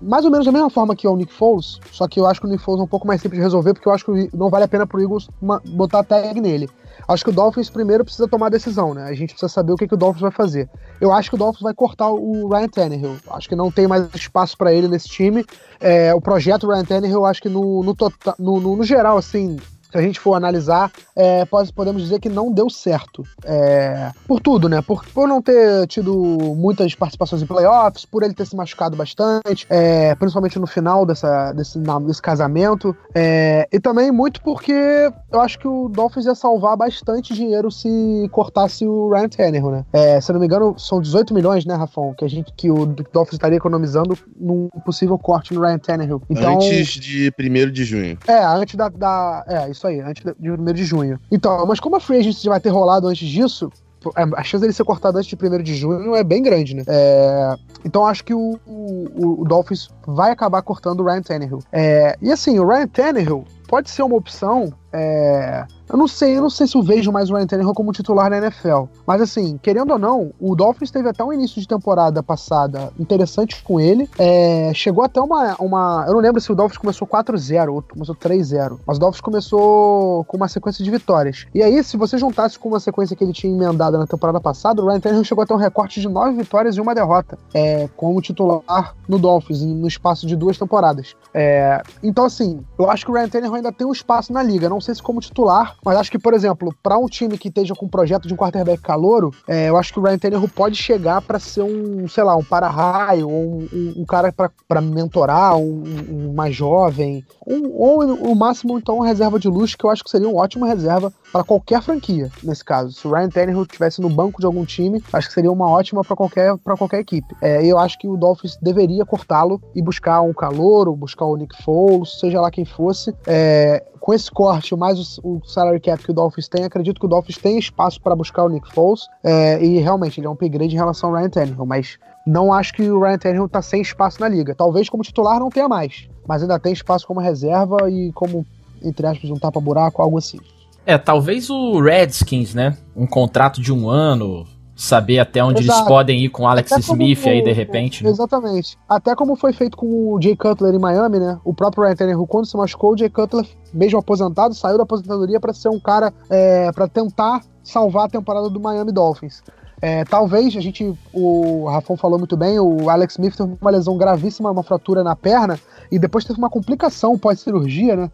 mais ou menos da mesma forma que o Nick Foles, só que eu acho que o Nick Foles é um pouco mais simples de resolver, porque eu acho que não vale a pena pro Eagles uma, botar tag nele. Acho que o Dolphins primeiro precisa tomar a decisão, né? A gente precisa saber o que, que o Dolphins vai fazer. Eu acho que o Dolphins vai cortar o Ryan Tannehill. Acho que não tem mais espaço para ele nesse time. É, o projeto Ryan Tannehill, eu acho que no, no, tota-, no, no geral, assim, se a gente for analisar, é, podemos dizer que não deu certo. É, por tudo, né? Por, por não ter tido muitas participações em playoffs, por ele ter se machucado bastante, é, principalmente no final dessa, desse, desse casamento. É, e também muito porque eu acho que o Dolphins ia salvar bastante dinheiro se cortasse o Ryan Tannehill, né? É, se eu não me engano, são 18 milhões, né, Rafão? Que, a gente, que o Dolphins estaria economizando num possível corte no Ryan Tannehill. Então, antes de 1 de junho. É, antes da. da é, isso aí, antes de 1 de junho. Então, mas como a Free Agency vai ter rolado antes disso, é, a chance dele ser cortado antes de 1 de junho é bem grande, né? É, então acho que o, o, o, Dolphins vai acabar cortando o Ryan Tannehill. É, e assim, o Ryan Tannehill pode ser uma opção é, eu não sei, eu não sei se eu vejo mais o Ryan Tannehill como titular na NFL. Mas assim, querendo ou não, o Dolphins teve até um início de temporada passada interessante com ele. É, chegou até uma, uma. Eu não lembro se o Dolphins começou 4-0 ou começou 3-0. Mas o Dolphins começou com uma sequência de vitórias. E aí, se você juntasse com uma sequência que ele tinha emendado na temporada passada, o Ryan Tannehill chegou até um recorte de 9 vitórias e uma derrota é, como titular no Dolphins, no espaço de duas temporadas. É, então, assim, eu acho que o Ryan Tannehill ainda tem um espaço na liga. Não sei se como titular, mas acho que, por exemplo, para um time que esteja com um projeto de um quarterback calouro, é, eu acho que o Ryan Tannehill pode chegar para ser um, sei lá, um para-raio, ou um, um, um cara para mentorar, um, um, mais jovem, ou no máximo, então, uma reserva de luxo, que eu acho que seria uma ótima reserva para qualquer franquia, nesse caso. Se o Ryan Tannehill estivesse no banco de algum time, acho que seria uma ótima para qualquer, pra qualquer equipe. É, eu acho que o Dolphins deveria cortá-lo e buscar um calouro, buscar o Nick Foles, seja lá quem fosse. É, com esse corte, mais o, o, salary cap que o Dolphins tem, acredito que o Dolphins tem espaço para buscar o Nick Foles. É, e realmente, ele é um upgrade em relação ao Ryan Tannehill, mas não acho que o Ryan Tannehill tá sem espaço na liga. Talvez como titular não tenha mais, mas ainda tem espaço como reserva e como, entre aspas, um tapa-buraco, algo assim. É, talvez o Redskins, né? Um contrato de um ano, saber até onde Exato. eles podem ir com Alex até Smith aí de repente. Né? Exatamente. Até como foi feito com o Jay Cutler em Miami, né? O próprio Ryan Tannehill, quando se machucou, o Jay Cutler, mesmo aposentado, saiu da aposentadoria para ser um cara é, para tentar salvar a temporada do Miami Dolphins. É, talvez a gente, o Rafão falou muito bem, o Alex Smith teve uma lesão gravíssima, uma fratura na perna, e depois teve uma complicação pós-cirurgia, né?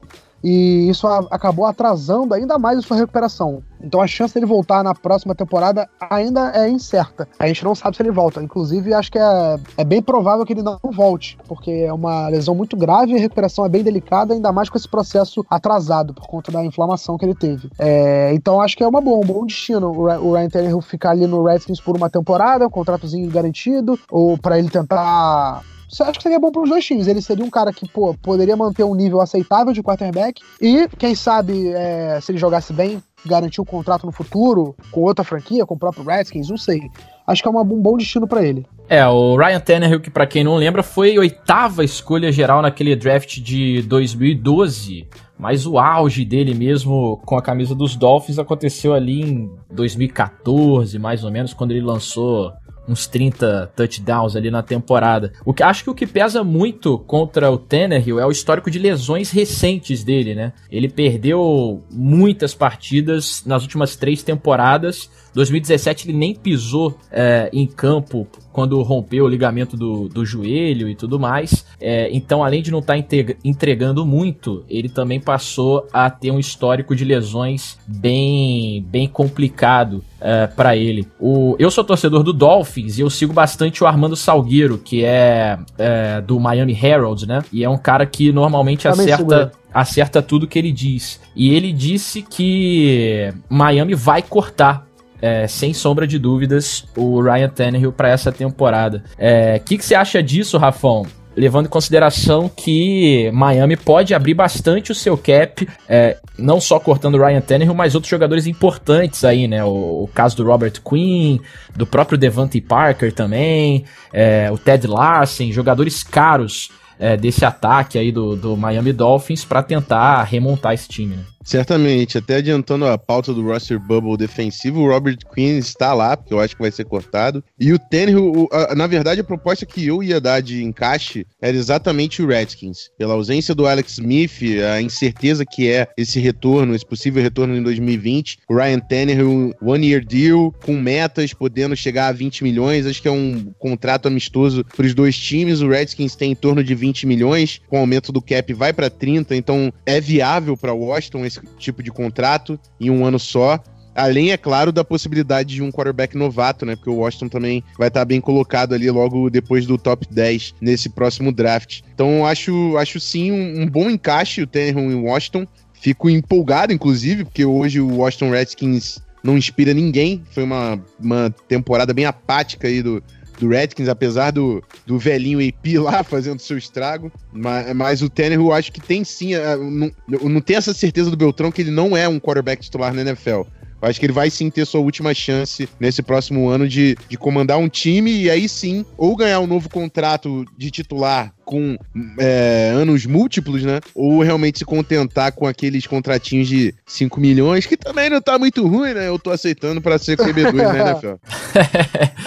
E isso acabou atrasando ainda mais a sua recuperação. Então a chance dele voltar na próxima temporada ainda é incerta. A gente não sabe se ele volta. Inclusive, acho que é, é bem provável que ele não volte, porque é uma lesão muito grave e a recuperação é bem delicada, ainda mais com esse processo atrasado por conta da inflamação que ele teve. É, então acho que é uma boa, um bom destino o Ryan Tannehill ficar ali no Redskins por uma temporada, um contratozinho garantido, ou para ele tentar acho que seria bom para os dois times. Ele seria um cara que, pô, poderia manter um nível aceitável de quarterback e, quem sabe, é, se ele jogasse bem, garantir um contrato no futuro com outra franquia, com o próprio Redskins, não sei. Acho que é uma, um bom destino para ele. É, o Ryan Tannehill, que para quem não lembra, foi oitava escolha geral naquele draft de 2012. Mas o auge dele mesmo com a camisa dos Dolphins aconteceu ali em 2014, mais ou menos, quando ele lançou uns 30 touchdowns ali na temporada. O que acho que o que pesa muito contra o Tannehill é o histórico de lesões recentes dele, né? Ele perdeu muitas partidas nas últimas três temporadas. 2017 ele nem pisou é, em campo quando rompeu o ligamento do, do joelho e tudo mais. É, então, além de não estar tá entregando muito, ele também passou a ter um histórico de lesões bem, bem complicado é, para ele. O, eu sou torcedor do Dolphins e eu sigo bastante o Armando Salgueiro, que é, é do Miami Herald, né? E é um cara que normalmente acerta acerta tudo que ele diz. E ele disse que Miami vai cortar é, sem sombra de dúvidas, o Ryan Tannehill para essa temporada. O é, que, que você acha disso, Rafão? levando em consideração que Miami pode abrir bastante o seu cap, é, não só cortando Ryan Tannehill, mas outros jogadores importantes aí, né? O, o caso do Robert Quinn, do próprio Devante Parker também, é, o Ted Larsen, jogadores caros é, desse ataque aí do, do Miami Dolphins para tentar remontar esse time, né? Certamente, até adiantando a pauta do roster bubble defensivo, o Robert Quinn está lá, porque eu acho que vai ser cortado. E o Tannehill, na verdade, a proposta que eu ia dar de encaixe era exatamente o Redskins. Pela ausência do Alex Smith, a incerteza que é esse retorno, esse possível retorno em 2020, o Ryan Tannehill, one year deal, com metas, podendo chegar a 20 milhões, acho que é um contrato amistoso para os dois times. O Redskins tem em torno de 20 milhões, com o aumento do cap vai para 30, então é viável para Washington esse tipo de contrato em um ano só. Além, é claro, da possibilidade de um quarterback novato, né? Porque o Washington também vai estar bem colocado ali logo depois do top 10 nesse próximo draft. Então, acho, acho sim um, um bom encaixe o Tannehill em Washington. Fico empolgado, inclusive, porque hoje o Washington Redskins não inspira ninguém. Foi uma, uma temporada bem apática aí do, do Redskins, apesar do, do velhinho AP lá fazendo seu estrago. Mas, mas o Tannehill, acho que tem sim. Uh, não, não tem essa certeza do Beltrão que ele não é um quarterback titular na NFL. Eu acho que ele vai sim ter sua última chance nesse próximo ano de, de comandar um time e aí sim, ou ganhar um novo contrato de titular com é, anos múltiplos, né? Ou realmente se contentar com aqueles contratinhos de 5 milhões, que também não tá muito ruim, né? Eu tô aceitando para ser QB2, né, NFL?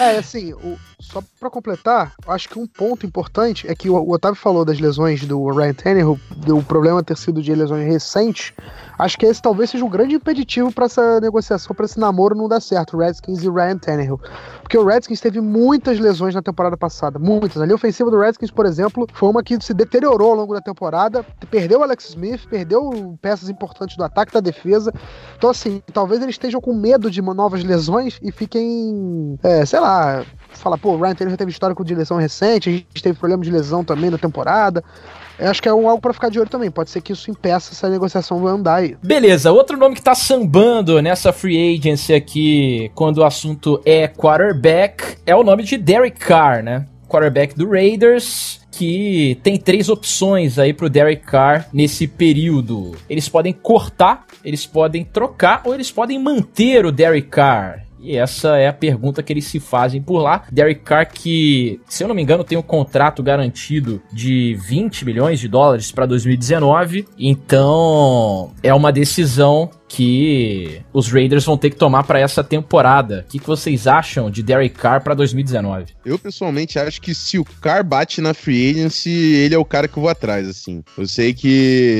é, assim, o, só para completar, acho que um ponto importante é que o, o Otávio falou das lesões do Ryan Tannehill, do problema ter sido de lesões recentes. Acho que esse talvez seja um grande impeditivo para essa negociação, para esse namoro não dar certo, Redskins e Ryan Tannehill. Porque o Redskins teve muitas lesões na temporada passada, muitas. A linha ofensiva do Redskins, por exemplo, foi uma que se deteriorou ao longo da temporada, perdeu o Alex Smith, perdeu peças importantes do ataque da defesa. Então, assim, talvez eles estejam com medo de novas lesões e fiquem, é, sei lá, fala, pô, o Ryan Taylor já teve histórico de lesão recente, a gente teve problema de lesão também na temporada. Eu acho que é um, algo para ficar de olho também. Pode ser que isso impeça essa negociação andar aí. Beleza, outro nome que tá sambando nessa free agency aqui, quando o assunto é quarterback, é o nome de Derek Carr, né? Quarterback do Raiders que tem três opções aí pro Derek Carr nesse período. Eles podem cortar, eles podem trocar ou eles podem manter o Derek Carr. E essa é a pergunta que eles se fazem por lá. Derek Carr, que, se eu não me engano, tem um contrato garantido de 20 milhões de dólares para 2019. Então, é uma decisão que os Raiders vão ter que tomar para essa temporada. O que, que vocês acham de Derek Carr para 2019? Eu pessoalmente acho que se o Carr bate na free agency, ele é o cara que eu vou atrás, assim. Eu sei que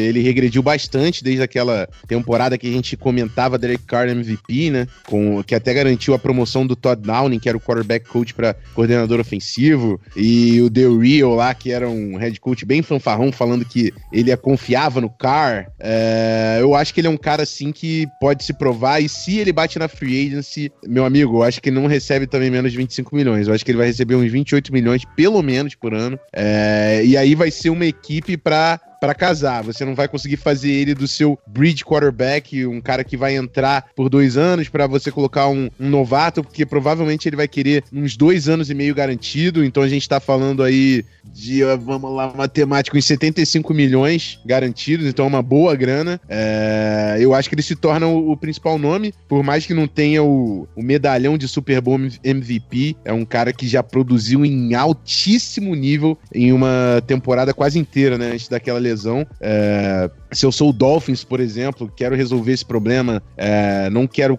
ele regrediu bastante desde aquela temporada que a gente comentava Derek Carr MVP, né? Com, que até garantiu a promoção do Todd Downing, que era o quarterback coach para coordenador ofensivo, e o Del Rio lá, que era um head coach bem fanfarrão, falando que ele confiava no Carr. É, eu acho que ele é um cara assim que pode se provar. E se ele bate na free agency, meu amigo, eu acho que ele não recebe também menos de 25 milhões. Eu acho que ele vai receber uns 28 milhões, pelo menos, por ano. É, e aí vai ser uma equipe para para casar. Você não vai conseguir fazer ele do seu bridge quarterback, um cara que vai entrar por dois anos para você colocar um, um, novato, porque provavelmente ele vai querer uns dois anos e meio garantido. Então a gente tá falando aí de, vamos lá, matemático, em 75 milhões garantidos, então é uma boa grana. É, eu acho que ele se torna o, o, principal nome, por mais que não tenha o, o medalhão de Super Bowl MVP, é um cara que já produziu em altíssimo nível em uma temporada quase inteira, né, antes daquela. É, se eu sou o Dolphins, por exemplo, quero resolver esse problema, é, não quero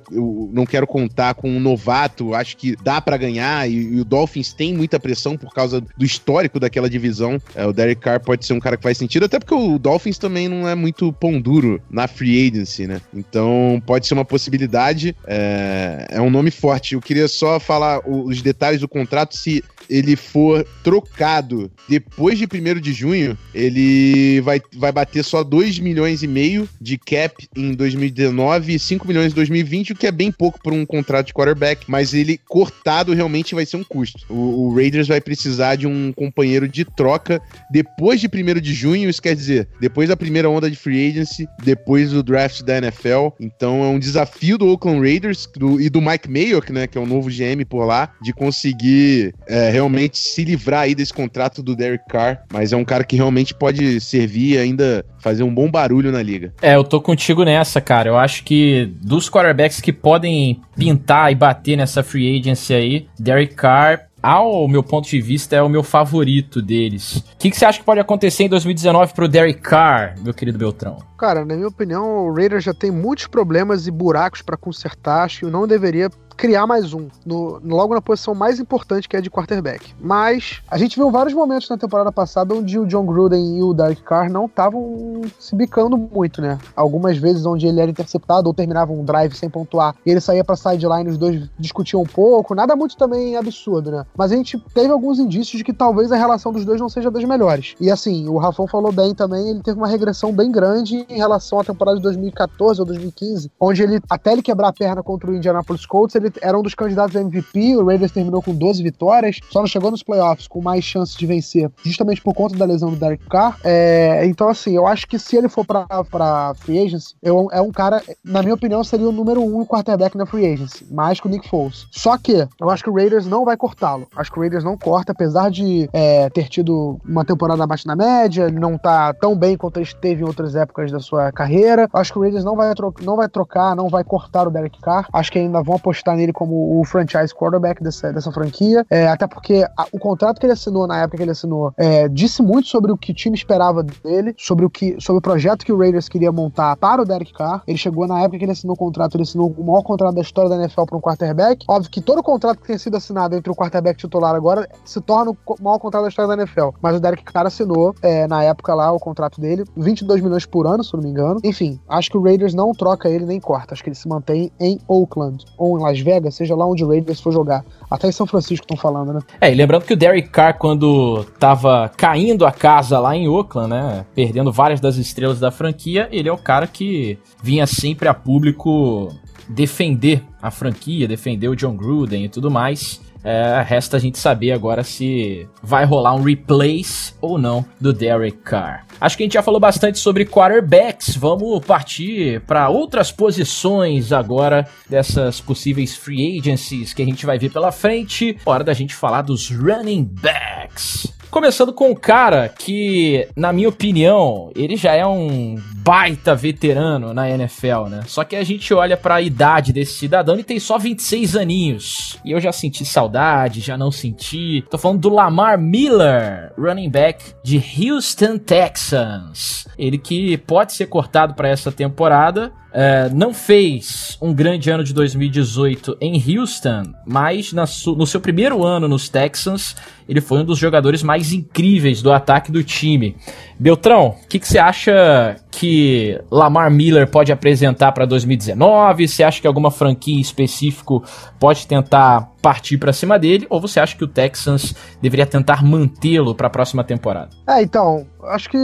não quero contar com um novato, acho que dá para ganhar e, e, o Dolphins tem muita pressão por causa do histórico daquela divisão. É, o Derek Carr pode ser um cara que faz sentido, até porque o Dolphins também não é muito pão duro na free agency, né? Então pode ser uma possibilidade. É, é um nome forte. Eu queria só falar os detalhes do contrato. Se ele for trocado depois de 1 de junho, ele vai, vai bater só 2 milhões e meio de cap em 2019 e 5 milhões em 2020, o que é bem pouco por um contrato de quarterback, mas ele cortado realmente vai ser um custo. O, o Raiders vai precisar de um companheiro de troca depois de 1 de junho, isso quer dizer, depois da primeira onda de free agency, depois do draft da NFL. Então é um desafio do Oakland Raiders do, e do Mike Mayock, né, que é o novo GM por lá, de conseguir é, realmente se livrar aí desse contrato do Derek Carr, mas é um cara que realmente pode servir ainda fazer um bom barulho na liga. É, eu tô contigo nessa, cara. Eu acho que dos quarterbacks que podem pintar e bater nessa free agency aí, Derek Carr ao meu ponto de vista, é o meu favorito deles. O que, que você acha que pode acontecer em 2019 pro Derek Carr, meu querido Beltrão? Cara, na minha opinião, o Raiders já tem muitos problemas e buracos para consertar. Acho que não deveria criar mais um, no, logo na posição mais importante que é de quarterback. Mas a gente viu vários momentos na temporada passada onde o John Gruden e o Derek Carr não estavam se bicando muito, né? Algumas vezes onde ele era interceptado ou terminava um drive sem pontuar e ele saía pra sideline, os dois discutiam um pouco, nada muito também absurdo, né? Mas a gente teve alguns indícios de que talvez a relação dos dois não seja das melhores. E assim, o Rafão falou bem também, ele teve uma regressão bem grande em relação à temporada de 2014 ou 2015, onde ele, até ele quebrar a perna contra o Indianapolis Colts, ele era um dos candidatos a MVP. O Raiders terminou com 12 vitórias, só não chegou nos playoffs com mais chances de vencer, justamente por conta da lesão do Derek Carr. É, então, assim, eu acho que se ele for pra, pra free agency, eu, é um cara, na minha opinião, seria o número um quarterback na free agency, mais que o Nick Foles. Só que eu acho que o Raiders não vai cortá-lo. Acho que o Raiders não corta, apesar de é, ter tido uma temporada abaixo da média, não tá tão bem quanto ele esteve em outras épocas da sua carreira. Acho que o Raiders não vai, não vai trocar, não vai cortar o Derek Carr. Acho que ainda vão apostar nele como o franchise quarterback dessa, dessa franquia. É, até porque a, o contrato que ele assinou na época que ele assinou é, disse muito sobre o que o time esperava dele, sobre o que sobre o projeto que o Raiders queria montar para o Derek Carr. Ele chegou na época que ele assinou o contrato, ele assinou o maior contrato da história da NFL para um quarterback. Óbvio que todo contrato que tenha sido assinado entre o quarterback titular agora se torna o maior contrato da história da NFL. Mas o Derek Carr assinou é, na época lá o contrato dele, 22 milhões por ano, se não me engano. Enfim, acho que o Raiders não troca ele nem corta. Acho que ele se mantém em Oakland ou em Las Vegas, seja lá onde o Raiders for jogar. Até em São Francisco estão falando, né? É, e lembrando que o Derek Carr, quando tava caindo a casa lá em Oakland, né? Perdendo várias das estrelas da franquia, ele é o cara que vinha sempre a público defender a franquia, defender o John Gruden e tudo mais. É, resta a gente saber agora se vai rolar um replace ou não do Derek Carr. Acho que a gente já falou bastante sobre quarterbacks. Vamos partir para outras posições agora dessas possíveis free agencies que a gente vai ver pela frente. Hora da gente falar dos running backs. Começando com um cara que, na minha opinião, ele já é um baita veterano na NFL, né? Só que a gente olha para a idade desse cidadão e tem só 26 aninhos. E eu já senti saudade, já não senti. Tô falando do Lamar Miller, running back de Houston Texans. Ele que pode ser cortado para essa temporada, é, não fez um grande ano de 2018 em Houston, mas no seu primeiro ano nos Texans, ele foi um dos jogadores mais incríveis do ataque do time. Beltrão, o que, que você acha que Lamar Miller pode apresentar para 2019? Você acha que alguma franquia específico pode tentar partir para cima dele? Ou você acha que o Texans deveria tentar mantê-lo para a próxima temporada? É, então, acho que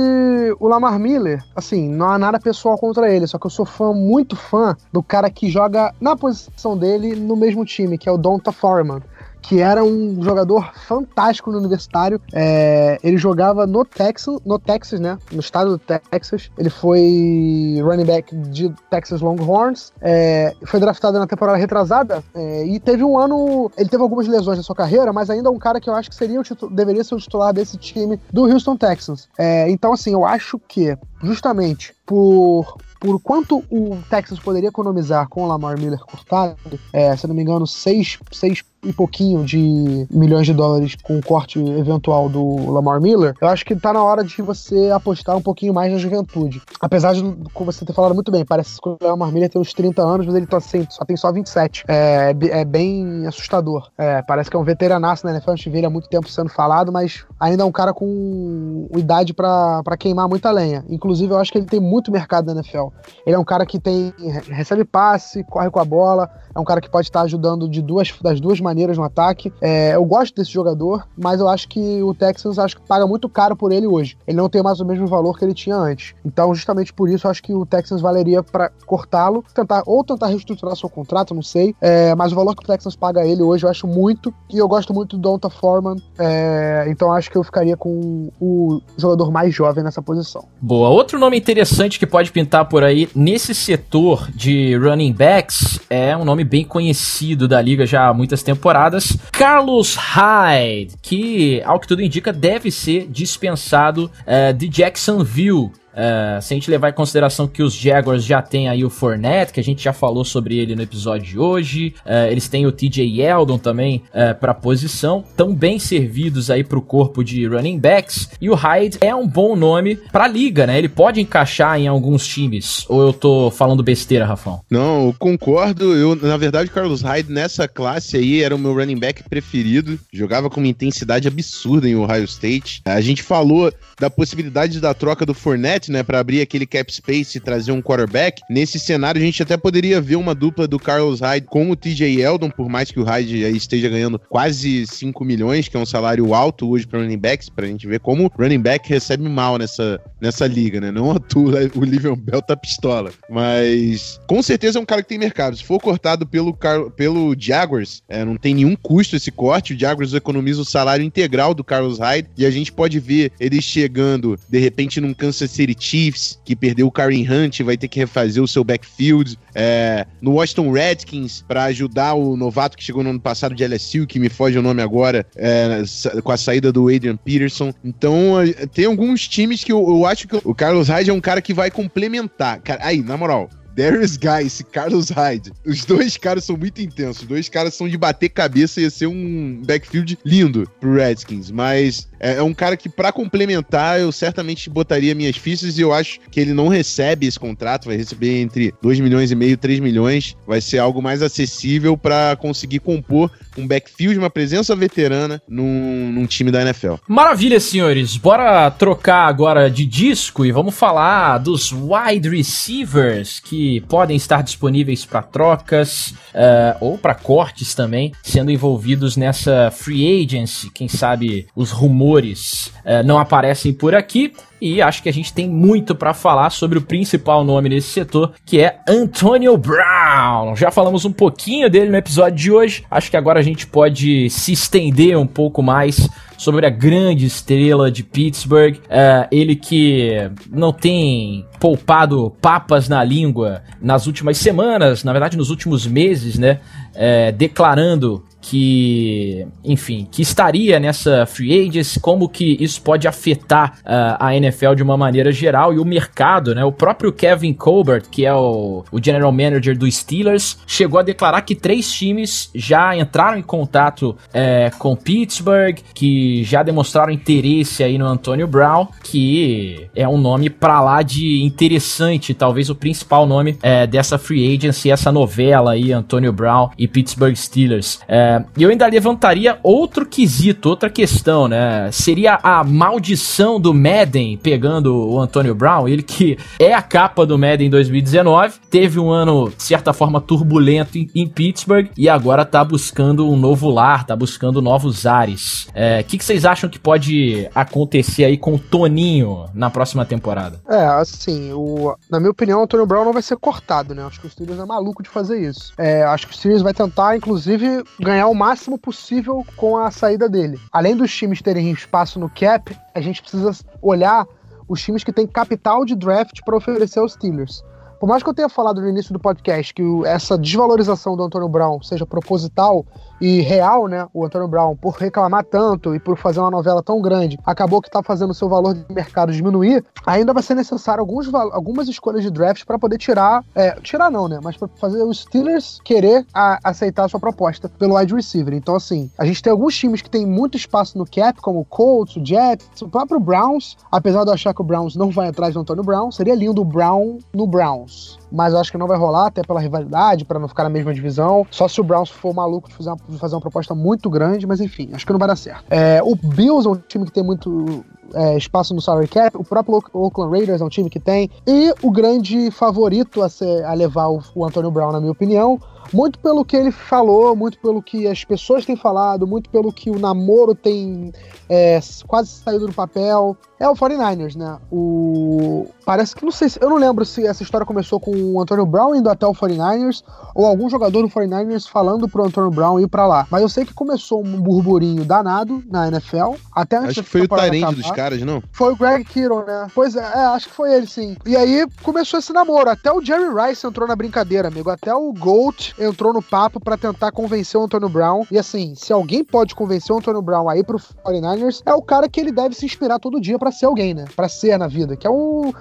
o Lamar Miller, assim, não há nada pessoal contra ele, só que eu sou fã, muito fã do cara que joga na posição dele no mesmo time, que é o Donta Foreman que era um jogador fantástico no universitário. É, ele jogava no Texas, no Texas, né? No estado do Texas. Ele foi running back de Texas Longhorns. É, foi draftado na temporada retrasada é, e teve um ano. Ele teve algumas lesões na sua carreira, mas ainda é um cara que eu acho que seria o deveria ser o titular desse time do Houston Texans. É, então, assim, eu acho que justamente por por quanto o Texas poderia economizar com o Lamar Miller cortado, é, se não me engano, 6, 6 e pouquinho de milhões de dólares com o corte eventual do Lamar Miller, eu acho que tá na hora de você apostar um pouquinho mais na juventude. Apesar de, como você ter falado muito bem, parece que o Lamar Miller tem uns 30 anos, mas ele tá assim, só tem só 27. É, é bem assustador. É, parece que é um veteranaço na NFL, a gente vê ele há muito tempo sendo falado, mas ainda é um cara com idade para queimar muita lenha. Inclusive, eu acho que ele tem muito mercado na NFL. Ele é um cara que tem recebe passe, corre com a bola, é um cara que pode estar ajudando de duas, das duas maneiras no ataque. É, eu gosto desse jogador, mas eu acho que o Texans acho que paga muito caro por ele hoje. Ele não tem mais o mesmo valor que ele tinha antes. Então, justamente por isso, eu acho que o Texans valeria para cortá-lo, tentar ou tentar reestruturar seu contrato, não sei. É, mas o valor que o Texans paga ele hoje, eu acho muito. E eu gosto muito do Donta Foreman. É, então, acho que eu ficaria com o jogador mais jovem nessa posição. Boa. Outro nome interessante que pode pintar por aí nesse setor de running backs é um nome bem conhecido da liga já há muitas temporadas, Carlos Hyde, que, ao que tudo indica, deve ser dispensado uh, de Jacksonville Uh, se a gente levar em consideração que os Jaguars já têm aí o Fournette, que a gente já falou sobre ele no episódio de hoje, uh, eles têm o TJ Yeldon também uh, para posição, tão bem servidos aí para o corpo de running backs, e o Hyde é um bom nome para liga, né? Ele pode encaixar em alguns times, ou eu tô falando besteira, Rafão? Não, eu concordo, eu, na verdade, Carlos Hyde nessa classe aí era o meu running back preferido, jogava com uma intensidade absurda em Ohio State, a gente falou da possibilidade da troca do Fournette, né, para abrir aquele cap space e trazer um quarterback. Nesse cenário, a gente até poderia ver uma dupla do Carlos Hyde com o TJ Eldon, por mais que o Hyde esteja ganhando quase 5 milhões, que é um salário alto hoje para running backs, pra gente ver como running back recebe mal nessa, nessa liga, né? Não atua, o Livion Bell tá pistola. Mas com certeza é um cara que tem mercado. Se for cortado pelo, pelo Jaguars, é, não tem nenhum custo esse corte. O Jaguars economiza o salário integral do Carlos Hyde e a gente pode ver ele chegando, de repente, num Kansas City Chiefs, que perdeu o Karen Hunt, vai ter que refazer o seu backfield. É, no Washington Redskins, para ajudar o novato que chegou no ano passado de LSU, que me foge o nome agora, é, com a saída do Adrian Peterson. Então, tem alguns times que eu, eu acho que o Carlos Hyde é um cara que vai complementar. Cara, aí, na moral, Darius Guy e Carlos Hyde. Os dois caras são muito intensos. Os dois caras são de bater cabeça e ia ser um backfield lindo pro Redskins. Mas é, é um cara que, para complementar, eu certamente botaria minhas fichas e eu acho que ele não recebe esse contrato, vai receber entre 2 milhões e meio e 3 milhões. Vai ser algo mais acessível para conseguir compor um backfield, uma presença veterana num, num, time da NFL. Maravilha, senhores. Bora trocar agora de disco e vamos falar dos wide receivers que podem estar disponíveis para trocas uh, ou para cortes também, sendo envolvidos nessa free agency. Quem sabe os rumores uh, não aparecem por aqui. E acho que a gente tem muito para falar sobre o principal nome nesse setor, que é Antonio Brown. Já falamos um pouquinho dele no episódio de hoje. Acho que agora a gente pode se estender um pouco mais sobre a grande estrela de Pittsburgh. É, ele que não tem poupado papas na língua nas últimas semanas, na verdade nos últimos meses, né? É, declarando que, enfim, que estaria nessa free agency, como que isso pode afetar uh, a NFL de uma maneira geral e o mercado, né? O próprio Kevin Colbert, que é o, o general manager do Steelers, chegou a declarar que três times já entraram em contato é, com Pittsburgh, que já demonstraram interesse aí no Antonio Brown, que é um nome pra lá de interessante, talvez o principal nome é, dessa free agency, essa novela aí, Antonio Brown e Pittsburgh Steelers. É, e eu ainda levantaria outro quesito, outra questão, né? Seria a maldição do Madden pegando o Antonio Brown, ele que é a capa do Madden 2019, teve um ano, de certa forma, turbulento em, em Pittsburgh e agora tá buscando um novo lar, tá buscando novos ares. O é, que, que vocês acham que pode acontecer aí com o Toninho na próxima temporada? É, assim, o, na minha opinião, o Antonio Brown não vai ser cortado, né? Acho que o Steelers é maluco de fazer isso. É, acho que o Steelers vai tentar, inclusive, ganhar o máximo possível com a saída dele. Além dos times terem espaço no cap, a gente precisa olhar os times que têm capital de draft para oferecer aos Steelers. Por mais que eu tenha falado no início do podcast que essa desvalorização do Antônio Brown seja proposital, e real, né? O Antônio Brown, por reclamar tanto e por fazer uma novela tão grande, acabou que tá fazendo o seu valor de mercado diminuir, ainda vai ser necessário alguns, algumas escolhas de draft para poder tirar, é, tirar não, né? Mas para fazer os Steelers querer a, aceitar a sua proposta pelo wide receiver. Então, assim, a gente tem alguns times que tem muito espaço no cap, como o Colts, o Jets, o próprio Browns, apesar de eu achar que o Browns não vai atrás do Antônio Brown, seria lindo o Brown no Browns mas eu acho que não vai rolar, até pela rivalidade, para não ficar na mesma divisão. Só se o Browns for maluco de fazer uma, de fazer uma proposta muito grande, mas enfim, acho que não vai dar certo. É, o Bills é um time que tem muito é, espaço no salary cap, o próprio Oakland Raiders é um time que tem, e o grande favorito a, ser, a levar o, o Antonio Brown, na minha opinião, muito pelo que ele falou, muito pelo que as pessoas têm falado, muito pelo que o namoro tem é, quase saído do papel. É o 49ers, né? O. Parece que não sei se. Eu não lembro se essa história começou com o Antonio Brown indo até o 49ers ou algum jogador do 49ers falando pro Antonio Brown ir pra lá. Mas eu sei que começou um burburinho danado na NFL. Até antes Acho que foi o Tyrande dos caras, não? Foi o Greg Kittle, né? Pois é, é, acho que foi ele sim. E aí começou esse namoro. Até o Jerry Rice entrou na brincadeira, amigo. Até o Gold entrou no papo para tentar convencer o Antonio Brown. E assim, se alguém pode convencer o Antonio Brown a ir pro 49ers, é o cara que ele deve se inspirar todo dia para ser alguém, né? Para ser na vida, que é o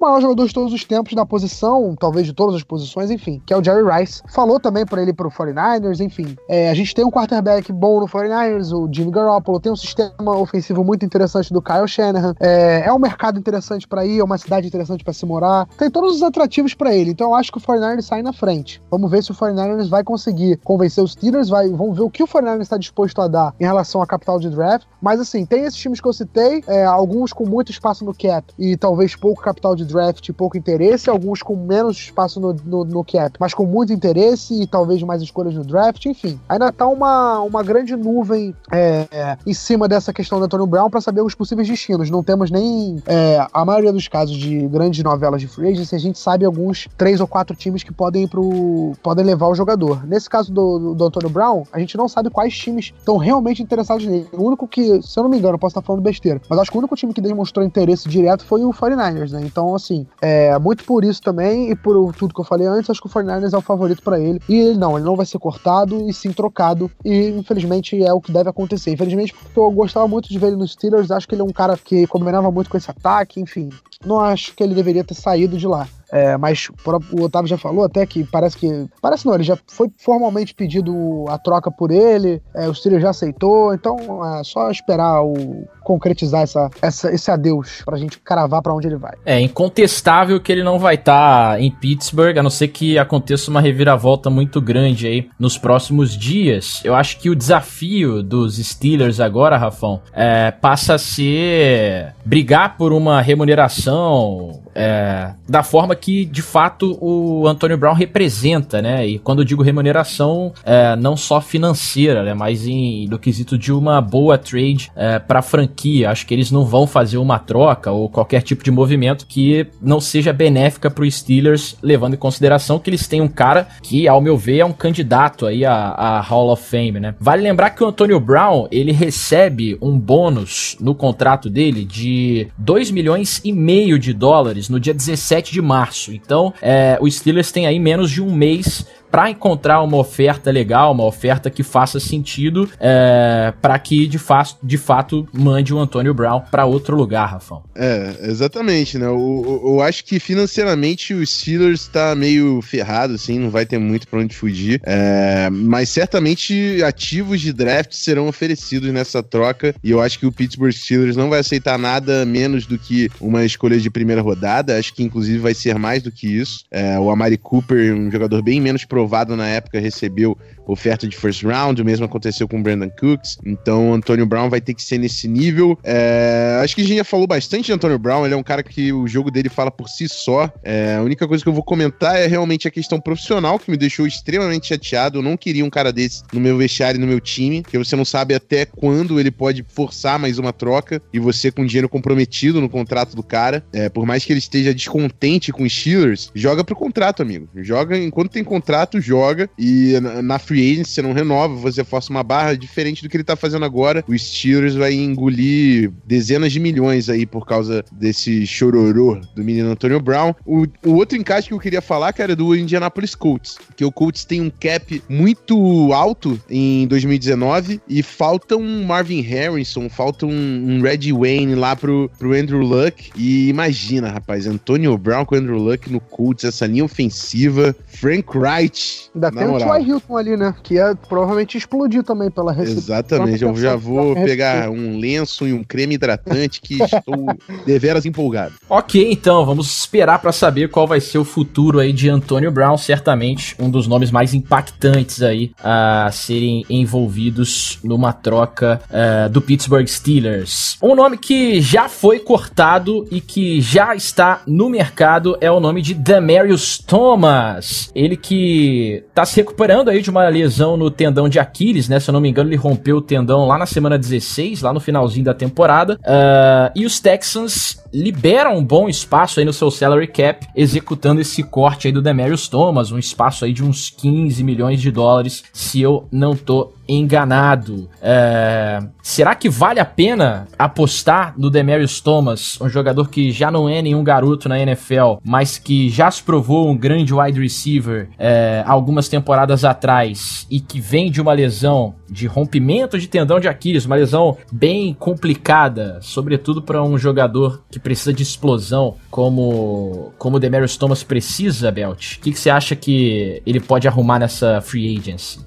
maior jogador de todos os tempos na posição, talvez de todas as posições, enfim, que é o Jerry Rice. Falou também para ele pro 49ers, enfim. É, a gente tem um quarterback bom no 49ers, o Jimmy Garoppolo, tem um sistema ofensivo muito interessante do Kyle Shanahan. É, é um mercado interessante para ir, é uma cidade interessante para se morar. Tem todos os atrativos para ele. Então eu acho que o 49ers sai na frente. Vamos ver se o 49ers vai conseguir convencer os Steelers, vai, vamos ver o que o 49ers está disposto a dar em relação à capital de draft. Mas assim, tem esses times que eu citei, é, alguns com muito espaço no cap e talvez pouco capital de draft pouco interesse, alguns com menos espaço no, no, no cap, mas com muito interesse e talvez mais escolhas no draft, enfim. Ainda tá uma, uma grande nuvem é, em cima dessa questão do Antonio Brown para saber os possíveis destinos. Não temos nem é, a maioria dos casos de grandes novelas de free agency, a gente sabe alguns três ou quatro times que podem ir pro. podem levar o jogador. Nesse caso do, do Antonio Brown, a gente não sabe quais times estão realmente interessados nele. O único que, se eu não me engano, posso estar falando besteira, mas acho que o único time que demonstrou interesse direto foi o 49ers, né? Então, assim, é muito por isso também e por tudo que eu falei antes, acho que o 49ers é o favorito para ele. E ele não, ele não vai ser cortado e sim trocado. E infelizmente é o que deve acontecer. Infelizmente, porque eu gostava muito de ver ele nos Steelers, acho que ele é um cara que combinava muito com esse ataque, enfim. Não acho que ele deveria ter saído de lá. É, mas o Otávio já falou até que parece que. Parece não, ele já foi formalmente pedido a troca por ele, é, o Steelers já aceitou, então é só esperar o concretizar essa, essa, esse adeus pra gente cravar para onde ele vai. É incontestável que ele não vai estar tá em Pittsburgh, a não ser que aconteça uma reviravolta muito grande aí nos próximos dias. Eu acho que o desafio dos Steelers agora, Rafão, é, passa a ser brigar por uma remuneração é, da forma que de fato o Antonio Brown representa, né? E quando digo remuneração, é, não só financeira, né? Mas em, no quesito de uma boa trade é, para franquia. Acho que eles não vão fazer uma troca ou qualquer tipo de movimento que não seja benéfica para os Steelers, levando em consideração que eles têm um cara que, ao meu ver, é um candidato aí a, a Hall of Fame, né? Vale lembrar que o Antonio Brown ele recebe um bônus no contrato dele de 2 milhões e meio de dólares no dia 17 de março. Então, é, o Steelers tem aí menos de um mês para encontrar uma oferta legal, uma oferta que faça sentido, é, para que de, fa de fato mande o Antônio Brown para outro lugar, Rafão. É, exatamente, né? Eu, eu, acho que financeiramente o Steelers está meio ferrado, assim, não vai ter muito para onde fugir. É, mas certamente ativos de draft serão oferecidos nessa troca e eu acho que o Pittsburgh Steelers não vai aceitar nada menos do que uma escolha de primeira rodada. Acho que inclusive vai ser mais do que isso. É, o Amari Cooper, um jogador bem menos aprovado na época, recebeu oferta de first round, o mesmo aconteceu com o Brandon Cooks. Então, Antônio Brown vai ter que ser nesse nível. É, acho que a gente já falou bastante de Antônio Brown, ele é um cara que o jogo dele fala por si só. É, a única coisa que eu vou comentar é realmente a questão profissional, que me deixou extremamente chateado. Eu não queria um cara desse no meu vestiário no meu time, porque você não sabe até quando ele pode forçar mais uma troca e você com dinheiro comprometido no contrato do cara. É, por mais que ele esteja descontente com os Steelers, joga pro contrato, amigo. Joga enquanto tem contrato, joga. E na, na free free agency, você não renova, você força uma barra diferente do que ele tá fazendo agora. O Steelers vai engolir dezenas de milhões aí por causa desse chororô do menino Antonio Brown. O, o outro encaixe que eu queria falar, cara, é do Indianapolis Colts, que o Colts tem um cap muito alto em 2019 e falta um Marvin Harrison, falta um, um Reggie Wayne lá pro, pro Andrew Luck. E imagina, rapaz, Antonio Brown com Andrew Luck no Colts, essa linha ofensiva, Frank Wright. Ainda tem moral. o Troy Hilton ali, né? Né? Que ia provavelmente explodir também pela receita. Exatamente, eu já vou pegar um lenço e um creme hidratante que estou deveras empolgado. Ok, então, vamos esperar para saber qual vai ser o futuro aí de Antônio Brown, certamente um dos nomes mais impactantes aí a serem envolvidos numa troca uh, do Pittsburgh Steelers. Um nome que já foi cortado e que já está no mercado é o nome de Demarius Thomas. Ele que tá se recuperando aí de uma lesão no tendão de Aquiles, né? Se eu não me engano, ele rompeu o tendão lá na semana 16, lá no finalzinho da temporada. Uh, e os Texans liberam um bom espaço aí no seu salary cap, executando esse corte aí do Demarius Thomas, um espaço aí de uns 15 milhões de dólares, se eu não tô enganado. É... Será que vale a pena apostar no Demarius Thomas, um jogador que já não é nenhum garoto na NFL, mas que já se provou um grande wide receiver é, algumas temporadas atrás e que vem de uma lesão de rompimento de tendão de Aquiles, uma lesão bem complicada, sobretudo para um jogador que precisa de explosão, como como o Demarius Thomas precisa, Belt. O que, que você acha que ele pode arrumar nessa free agency?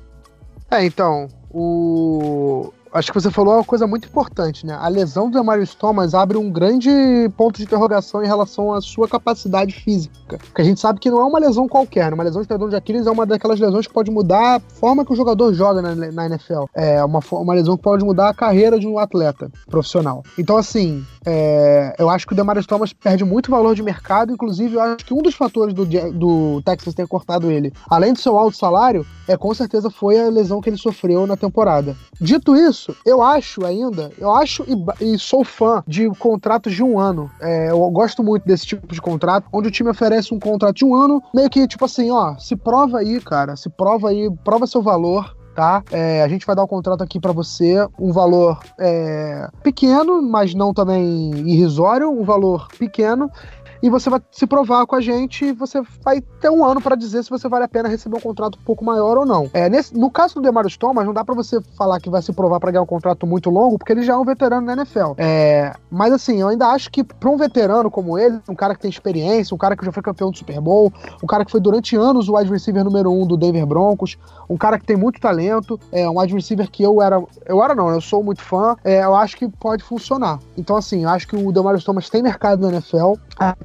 É, então, o acho que você falou uma coisa muito importante, né? A lesão do Demarius Thomas abre um grande ponto de interrogação em relação à sua capacidade física. Porque a gente sabe que não é uma lesão qualquer, né? Uma lesão de tendão de Aquiles é uma daquelas lesões que pode mudar a forma que o jogador joga na, na NFL. É uma, uma lesão que pode mudar a carreira de um atleta profissional. Então, assim, é, eu acho que o Demarius Thomas perde muito valor de mercado, inclusive eu acho que um dos fatores do, do Texas ter cortado ele, além do seu alto salário, é com certeza foi a lesão que ele sofreu na temporada. Dito isso, eu acho ainda, eu acho e, e sou fã de contratos de um ano. É, eu gosto muito desse tipo de contrato, onde o time oferece um contrato de um ano, meio que tipo assim, ó, se prova aí, cara, se prova aí, prova seu valor, tá? É, a gente vai dar um contrato aqui para você, um valor é, pequeno, mas não também irrisório, um valor pequeno, e você vai se provar com a gente e você vai ter um ano para dizer se você vale a pena receber um contrato um pouco maior ou não. É, nesse, no caso do Demarius Thomas, não dá para você falar que vai se provar para ganhar um contrato muito longo, porque ele já é um veterano na NFL. É, mas assim, eu ainda acho que para um veterano como ele, um cara que tem experiência, um cara que já foi campeão do Super Bowl, um cara que foi durante anos o wide receiver número um do Denver Broncos, um cara que tem muito talento, é um wide receiver que eu era, eu era não, eu sou muito fã, é, eu acho que pode funcionar. Então assim, eu acho que o Demarius Thomas tem mercado na NFL.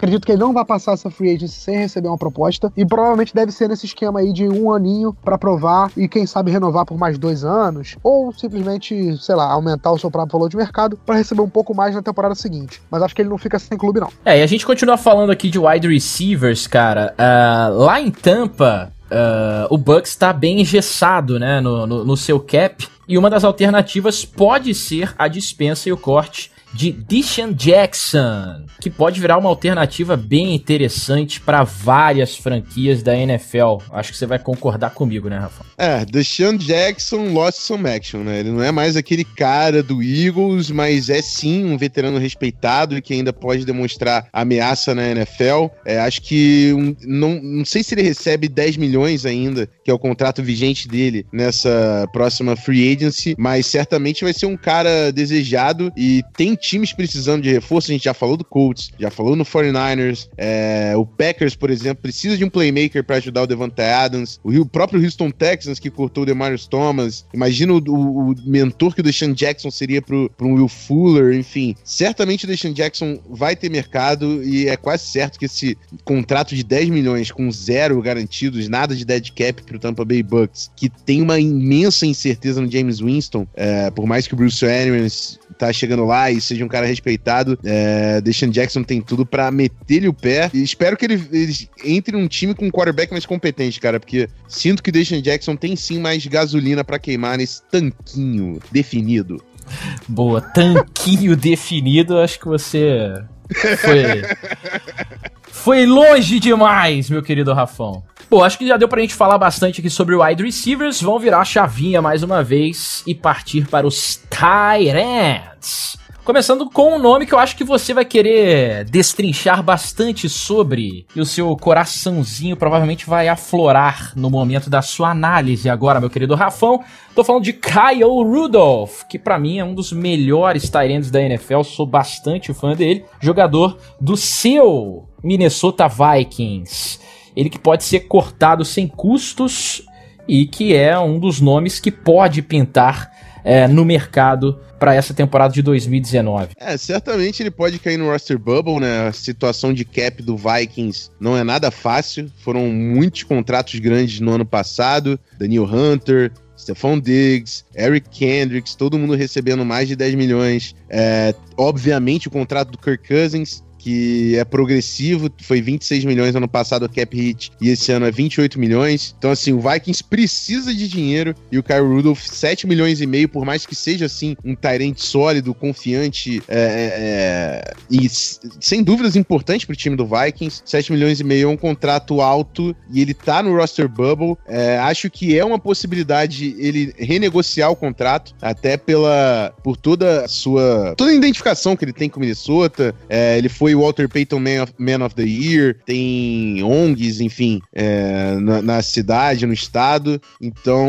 Acredito que ele não vai passar essa free agency sem receber uma proposta. E provavelmente deve ser nesse esquema aí de um aninho para provar e quem sabe renovar por mais dois anos. Ou simplesmente, sei lá, aumentar o seu próprio valor de mercado para receber um pouco mais na temporada seguinte. Mas acho que ele não fica sem clube, não. É, e a gente continua falando aqui de wide receivers, cara. Uh, lá em Tampa, Uh, o Bucks está bem engessado né, no, no, no, seu cap. E uma das alternativas pode ser a dispensa e o corte de Deshaun Jackson, que pode virar uma alternativa bem interessante para várias franquias da NFL. Acho que você vai concordar comigo, né, Rafa? É, Deshaun Jackson lost some action, né? Ele não é mais aquele cara do Eagles, mas é sim um veterano respeitado e que ainda pode demonstrar ameaça na NFL. É, acho que um, não, não sei se ele recebe 10 milhões ainda, que é o contrato vigente dele nessa próxima free agency, mas certamente vai ser um cara desejado e tem times precisando de reforço, a gente já falou do Colts, já falou no 49ers, é, o Packers, por exemplo, precisa de um playmaker para ajudar o Devante Adams, o, Rio, próprio Houston Texans que cortou o Demarius Thomas, imagina o, o, o mentor que o Deshaun Jackson seria pro, pro Will Fuller, enfim, certamente o Deshaun Jackson vai ter mercado e é quase certo que esse contrato de 10 milhões com zero garantidos, nada de dead cap pro Tampa Bay Bucks, que tem uma imensa incerteza no James Winston, é, por mais que o Bruce Arians tá chegando lá e seja um cara respeitado. É, Deshaun Jackson tem tudo para meter-lhe o pé. E espero que ele, ele, entre num time com um quarterback mais competente, cara, porque sinto que Deshaun Jackson tem sim mais gasolina para queimar nesse tanquinho definido. Boa, tanquinho definido, acho que você foi foi longe demais, meu querido Rafão. Bom, acho que já deu pra gente falar bastante aqui sobre wide receivers. Vamos virar a chavinha mais uma vez e partir para os ends. Começando com um nome que eu acho que você vai querer destrinchar bastante sobre. E o seu coraçãozinho provavelmente vai aflorar no momento da sua análise agora, meu querido Rafão. Tô falando de Kyle Rudolph, que para mim é um dos melhores Tyrants da NFL, sou bastante fã dele. Jogador do seu Minnesota Vikings. Ele que pode ser cortado sem custos e que é um dos nomes que pode pintar é, no mercado para essa temporada de 2019. É, certamente ele pode cair no roster bubble, né? A situação de cap do Vikings não é nada fácil. Foram muitos contratos grandes no ano passado. Daniel Hunter, Stephon Diggs, Eric Kendricks, todo mundo recebendo mais de 10 milhões. É, obviamente, o contrato do Kirk Cousins que é progressivo, foi 26 milhões ano passado a cap hit e esse ano é 28 milhões. Então assim, o Vikings precisa de dinheiro e o Kyle Rudolph 7 milhões e meio, por mais que seja assim um Tyrant sólido, confiante é, é, é e sem dúvidas importante pro time do Vikings, 7 milhões e meio é um contrato alto e ele tá no roster bubble. É, acho que é uma possibilidade ele renegociar o contrato, até pela por toda a sua toda a identificação que ele tem com o Minnesota. É, ele foi falei Walter Payton Man of, Man of the Year, tem ONGs, enfim, é, na, na, cidade, no estado. Então,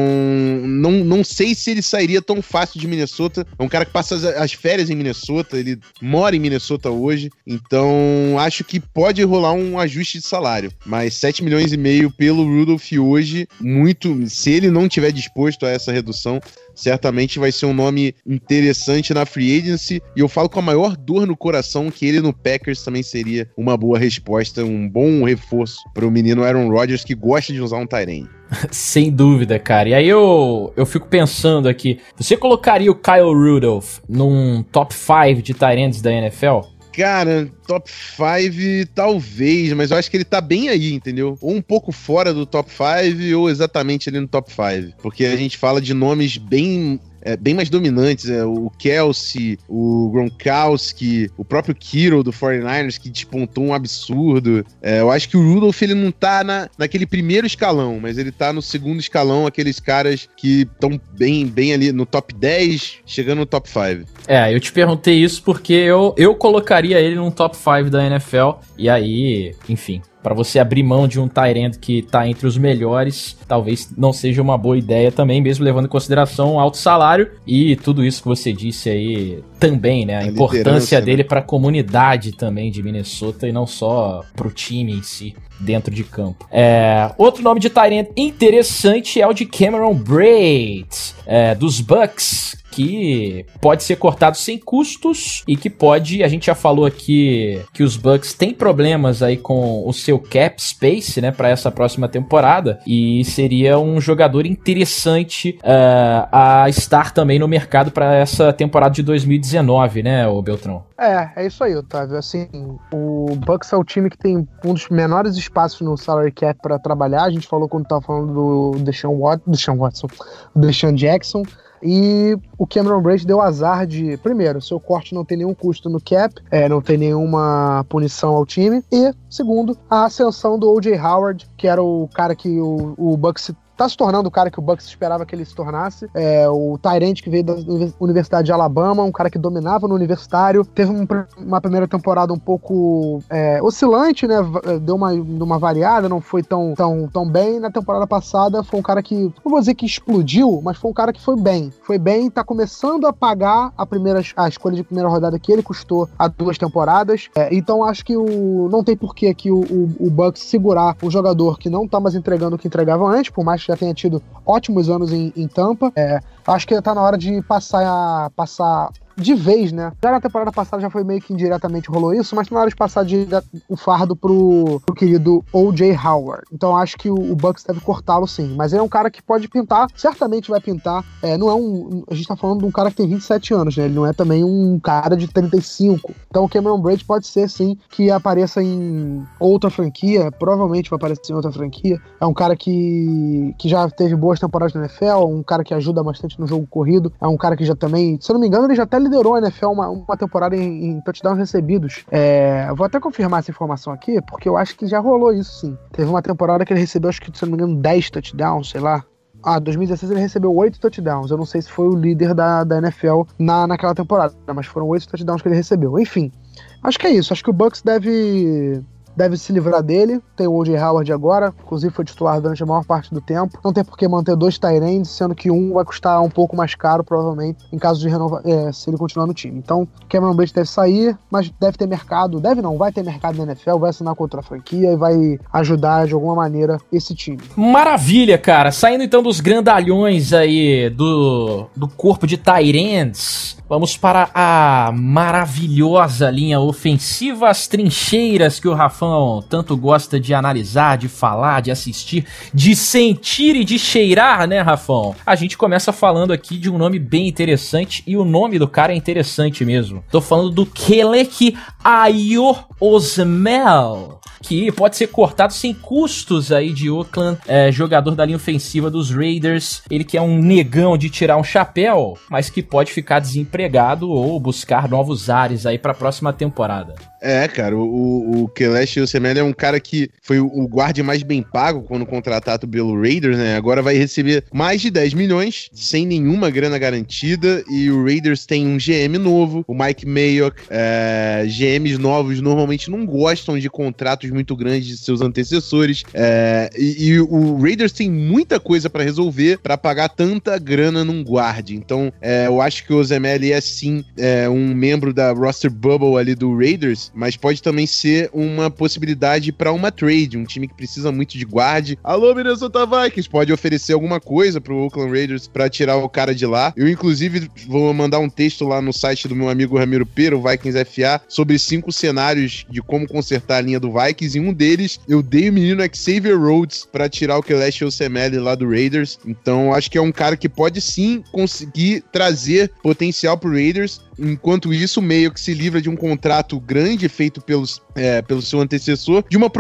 não, não sei se ele sairia tão fácil de Minnesota. É um cara que passa as, as férias em Minnesota, ele mora em Minnesota hoje. Então, acho que pode rolar um ajuste de salário. Mas 7 milhões e meio pelo Rudolph hoje, muito. Se ele não tiver disposto a essa redução, certamente vai ser um nome interessante na free agency. E eu falo com a maior dor no coração que ele no Packers também seria uma boa resposta, um bom reforço para o menino Aaron Rodgers que gosta de usar um Tyrene. Sem dúvida, cara. E aí eu, eu fico pensando aqui, você colocaria o Kyle Rudolph num top 5 de Tyrants da NFL? Cara, top 5 talvez, mas eu acho que ele tá bem aí, entendeu? Ou um pouco fora do top 5 ou exatamente ali no top 5. Porque a gente fala de nomes bem é, bem mais dominantes. É, o Kelsey, o Gronkowski, o próprio Kiro do 49ers, que despontou um absurdo. É, eu acho que o Rudolph ele não tá na, naquele primeiro escalão, mas ele tá no segundo escalão, aqueles caras que estão bem, bem ali no top 10, chegando no top 5. É, eu te perguntei isso porque eu, eu colocaria ele no top 5 da NFL, e aí, enfim, para você abrir mão de um Tyrant que tá entre os melhores, talvez não seja uma boa ideia também, mesmo levando em consideração o alto salário e tudo isso que você disse aí também, né? A, a importância né? dele para a comunidade também de Minnesota e não só pro time em si dentro de campo. É, outro nome de Tyrant interessante é o de Cameron Braid, é, dos Bucks, que pode ser cortado sem custos e que pode, a gente já falou aqui que os Bucks têm problemas aí com o seu cap space, né, para essa próxima temporada e seria um jogador interessante uh, a estar também no mercado para essa temporada de 2019, né, o Beltrão? É, é isso aí, Otávio. Assim, o Bucks é o time que tem um dos menores espaços no salary cap para trabalhar. A gente falou quando tava falando do Deshaun, Wat Deshaun Watson, Deshaun Jackson. E o Cameron Brace deu azar de, primeiro, seu corte não tem nenhum custo no cap, é, não tem nenhuma punição ao time. E, segundo, a ascensão do O.J. Howard, que era o cara que o, o Bucks tá se tornando o cara que o Bucks esperava que ele se tornasse. É, o Tyrant que veio da Universidade de Alabama, um cara que dominava no universitário. Teve um, uma primeira temporada um pouco é, oscilante, né? É, deu uma, uma variada, não foi tão, tão, tão bem. Na temporada passada foi um cara que, não vou dizer que explodiu, mas foi um cara que foi bem. Foi bem, tá começando a pagar a, primeira, a escolha de primeira rodada que ele custou há duas temporadas. É, então acho que o, não tem porquê aqui o, o, o Bucks segurar o jogador que não tá mais entregando o que entregava antes, por mais já tenha tido ótimos anos em, em Tampa. É, acho que tá na hora de passar, passar de vez, né? Já na temporada passada já foi meio que indiretamente rolou isso, mas na hora de passar de, de, o fardo pro, pro querido O.J. Howard. Então acho que o, o Bucks deve cortá-lo sim. Mas ele é um cara que pode pintar, certamente vai pintar. É, não é um. A gente tá falando de um cara que tem 27 anos, né? Ele não é também um cara de 35. Então o Cameron Braid pode ser sim que apareça em outra franquia, provavelmente vai aparecer em outra franquia. É um cara que, que já teve boas temporadas na NFL, um cara que ajuda bastante no jogo corrido. É um cara que já também, se eu não me engano, ele já até liderou a NFL uma, uma temporada em, em touchdowns recebidos. É, vou até confirmar essa informação aqui, porque eu acho que já rolou isso sim. Teve uma temporada que ele recebeu, acho que, se não me engano, 10 touchdowns, sei lá. Ah, 2016 ele recebeu 8 touchdowns. Eu não sei se foi o líder da, da NFL na, naquela temporada, mas foram 8 touchdowns que ele recebeu. Enfim, acho que é isso. Acho que o Bucks deve deve se livrar dele. Tem o O.J. Howard agora, inclusive foi titular durante a maior parte do tempo. Não tem por que manter dois Tyrands, sendo que um vai custar um pouco mais caro, provavelmente, em caso de renovar, é, se ele continuar no time. Então, Cameron Braid deve sair, mas deve ter mercado, deve não, vai ter mercado na NFL, vai assinar contra a franquia e vai ajudar de alguma maneira esse time. Maravilha, cara. Saindo então dos grandalhões aí do, do corpo de Tyrands, vamos para a maravilhosa linha ofensiva, as trincheiras que o Rafa Tanto gosta de analisar, de falar, de assistir, de sentir e de cheirar, né, Rafão? A gente começa falando aqui de um nome bem interessante e o nome do cara é interessante mesmo. Tô falando do Kelek Ayo Osmel que pode ser cortado sem custos aí de Oakland, é, jogador da linha ofensiva dos Raiders. Ele que é um negão de tirar um chapéu, mas que pode ficar desempregado ou buscar novos ares aí para a próxima temporada. É, cara, o, o Kelesh Yosemite é um cara que foi o guarde mais bem pago quando contratado pelo Raiders, né? Agora vai receber mais de 10 milhões, sem nenhuma grana garantida, e o Raiders tem um GM novo, o Mike Mayock. É, GMs novos normalmente não gostam de contratos muito grandes de seus antecessores, é, e, e, o Raiders tem muita coisa para resolver para pagar tanta grana num guarde. Então, é, eu acho que o Yosemite é sim é, um membro da roster bubble ali do Raiders, mas pode também ser uma possibilidade para uma trade, um time que precisa muito de guarde. Alô, Minnesota Vikings, pode oferecer alguma coisa pro Oakland Raiders para tirar o cara de lá. Eu, inclusive, vou mandar um texto lá no site do meu amigo Ramiro Pera, o Vikings FA, sobre cinco cenários de como consertar a linha do Vikings. E um deles, eu dei o menino Xavier Rhodes para tirar o Kelesh Osemele lá do Raiders. Então, acho que é um cara que pode sim conseguir trazer potencial pro Raiders. Enquanto isso, meio que se livra de um contrato grande feito pelos, é, pelo seu antecessor, de uma,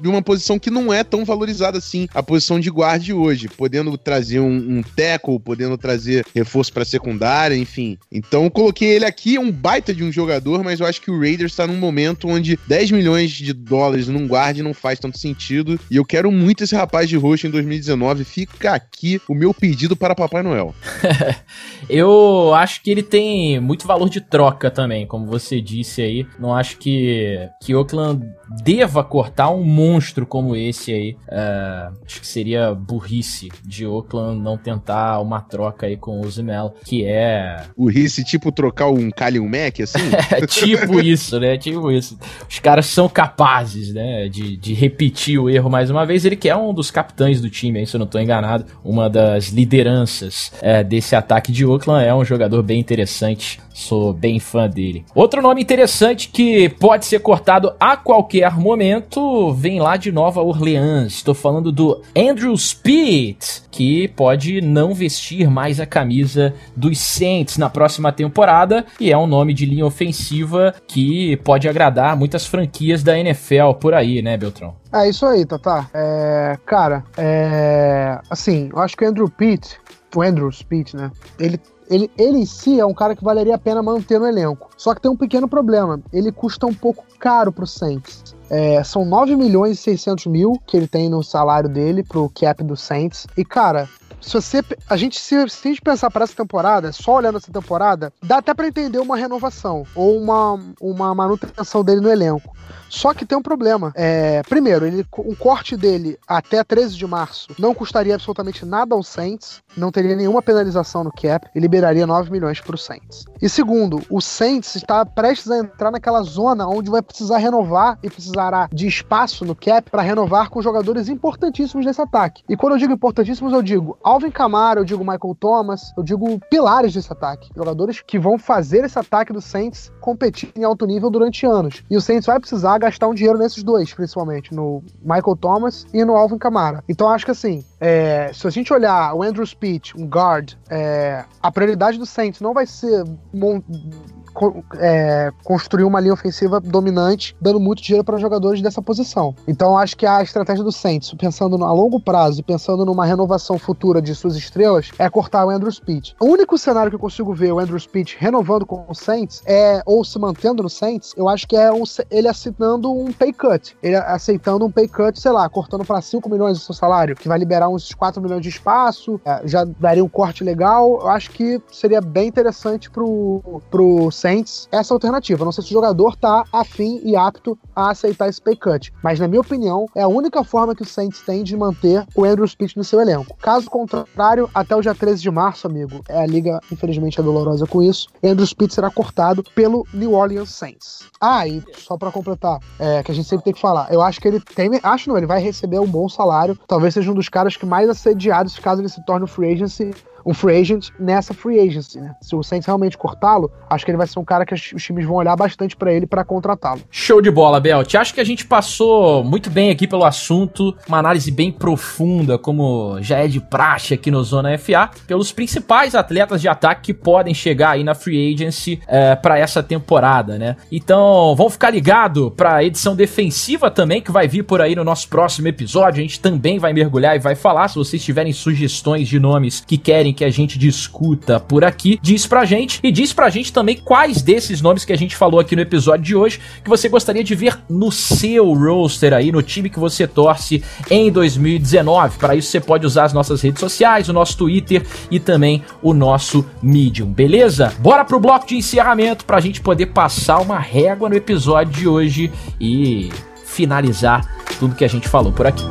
de uma posição que não é tão valorizada assim, a posição de guarde hoje, podendo trazer um, um tackle, podendo trazer reforço para secundária, enfim. Então, coloquei ele aqui, é um baita de um jogador, mas eu acho que o Raiders está num momento onde 10 milhões de dólares num guarde não faz tanto sentido, e eu quero muito esse rapaz de roxo em 2019. Fica aqui o meu pedido para Papai Noel. eu acho que ele tem muito valor de troca também, como você disse aí. Não acho que, que Oakland deva cortar um monstro como esse aí. É, acho que seria burrice de Oakland não tentar uma troca aí com o Zimel, que é. Burrice, tipo trocar um Kalium Mac, assim? é tipo isso, né? Tipo isso. Os caras são capazes, né? De, de repetir o erro mais uma vez. Ele que é um dos capitães do time, aí, se eu não tô enganado, uma das lideranças é, desse ataque de Oakland. É um jogador bem interessante. Sou bem fã dele. Outro nome interessante que pode ser cortado a qualquer momento vem lá de Nova Orleans. Estou falando do Andrew Speed, que pode não vestir mais a camisa dos Saints na próxima temporada e é um nome de linha ofensiva que pode agradar muitas franquias da NFL por aí, né, Beltrão? É isso aí, Tata. É, cara, é, assim, eu acho que o Andrew Pitt, o Andrew Speed, né? Ele ele, ele em si é um cara que valeria a pena manter no elenco. Só que tem um pequeno problema. Ele custa um pouco caro pro Saints. É, são 9 milhões e 600 mil que ele tem no salário dele pro cap do Saints. E, cara, se você. A gente, se, se a gente pensar para essa temporada, só olhando essa temporada, dá até para entender uma renovação ou uma, uma manutenção dele no elenco. Só que tem um problema. É, primeiro, ele, um corte dele até 13 de março não custaria absolutamente nada ao Saints, não teria nenhuma penalização no cap e liberaria 9 milhões para o Saints. E segundo, o Saints está prestes a entrar naquela zona onde vai precisar renovar e precisará de espaço no cap para renovar com jogadores importantíssimos desse ataque. E quando eu digo importantíssimos, eu digo Alvin Kamara, eu digo Michael Thomas, eu digo pilares desse ataque. Jogadores que vão fazer esse ataque do Saints competir em alto nível durante anos. E o Saints vai precisar gastar um dinheiro nesses dois, principalmente, no Michael Thomas e no Alvin Kamara. Então acho que assim, é, se a gente olhar o Andrew Speed, um guard, é, a prioridade do Saints não vai ser é, construir uma linha ofensiva dominante, dando muito dinheiro para jogadores dessa posição. Então acho que a estratégia do Saints, pensando a longo prazo e pensando numa renovação futura de suas estrelas, é cortar o Andrew Speed. O único cenário que eu consigo ver o Andrew Speed renovando com o Saints é ou se mantendo no Saints, eu acho que é um, ele assinando um pay cut. Ele aceitando um pay cut, sei lá, cortando para 5 milhões do seu salário, que vai liberar uns 4 milhões de espaço, é, já daria um corte legal. Eu acho que seria bem interessante pro, pro Saints essa alternativa. Não sei se o jogador tá afim e apto a aceitar esse pay cut. Mas, na minha opinião, é a única forma que o Saints tem de manter o Andrew Speed no seu elenco. Caso contrário, até o dia 13 de março, amigo, é a liga, infelizmente, é dolorosa com isso. Andrew Speed será cortado pelo New Orleans Saints. Ah, e só para completar, é, que a gente sempre tem que falar, eu acho que ele tem, acho não, ele vai receber um bom salário, talvez seja um dos caras que mais assediados caso ele se torne o free agency um free agent nessa free agency, né? Se o Saints realmente cortá-lo, acho que ele vai ser um cara que os times vão olhar bastante para ele para contratá-lo. Show de bola, Belt. Acho que a gente passou muito bem aqui pelo assunto, uma análise bem profunda, como já é de praxe aqui no Zona FA, pelos principais atletas de ataque que podem chegar aí na free agency é, para essa temporada, né? Então, vamos ficar ligado para a edição defensiva também que vai vir por aí no nosso próximo episódio. A gente também vai mergulhar e vai falar. Se vocês tiverem sugestões de nomes que querem que a gente discuta por aqui, diz pra gente e diz pra gente também quais desses nomes que a gente falou aqui no episódio de hoje que você gostaria de ver no seu roster aí, no time que você torce em 2019. Para isso você pode usar as nossas redes sociais, o nosso Twitter e também o nosso Medium, beleza? Bora pro bloco de encerramento pra gente poder passar uma régua no episódio de hoje e finalizar tudo que a gente falou por aqui.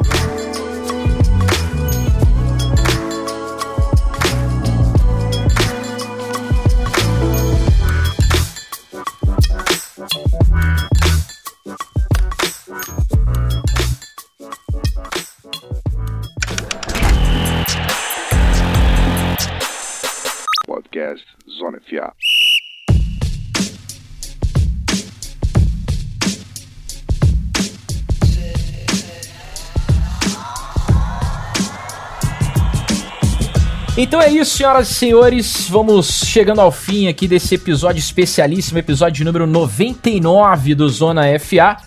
Então é isso, senhoras e senhores. Vamos chegando ao fim aqui desse episódio especialíssimo, episódio número 99 do Zona FA.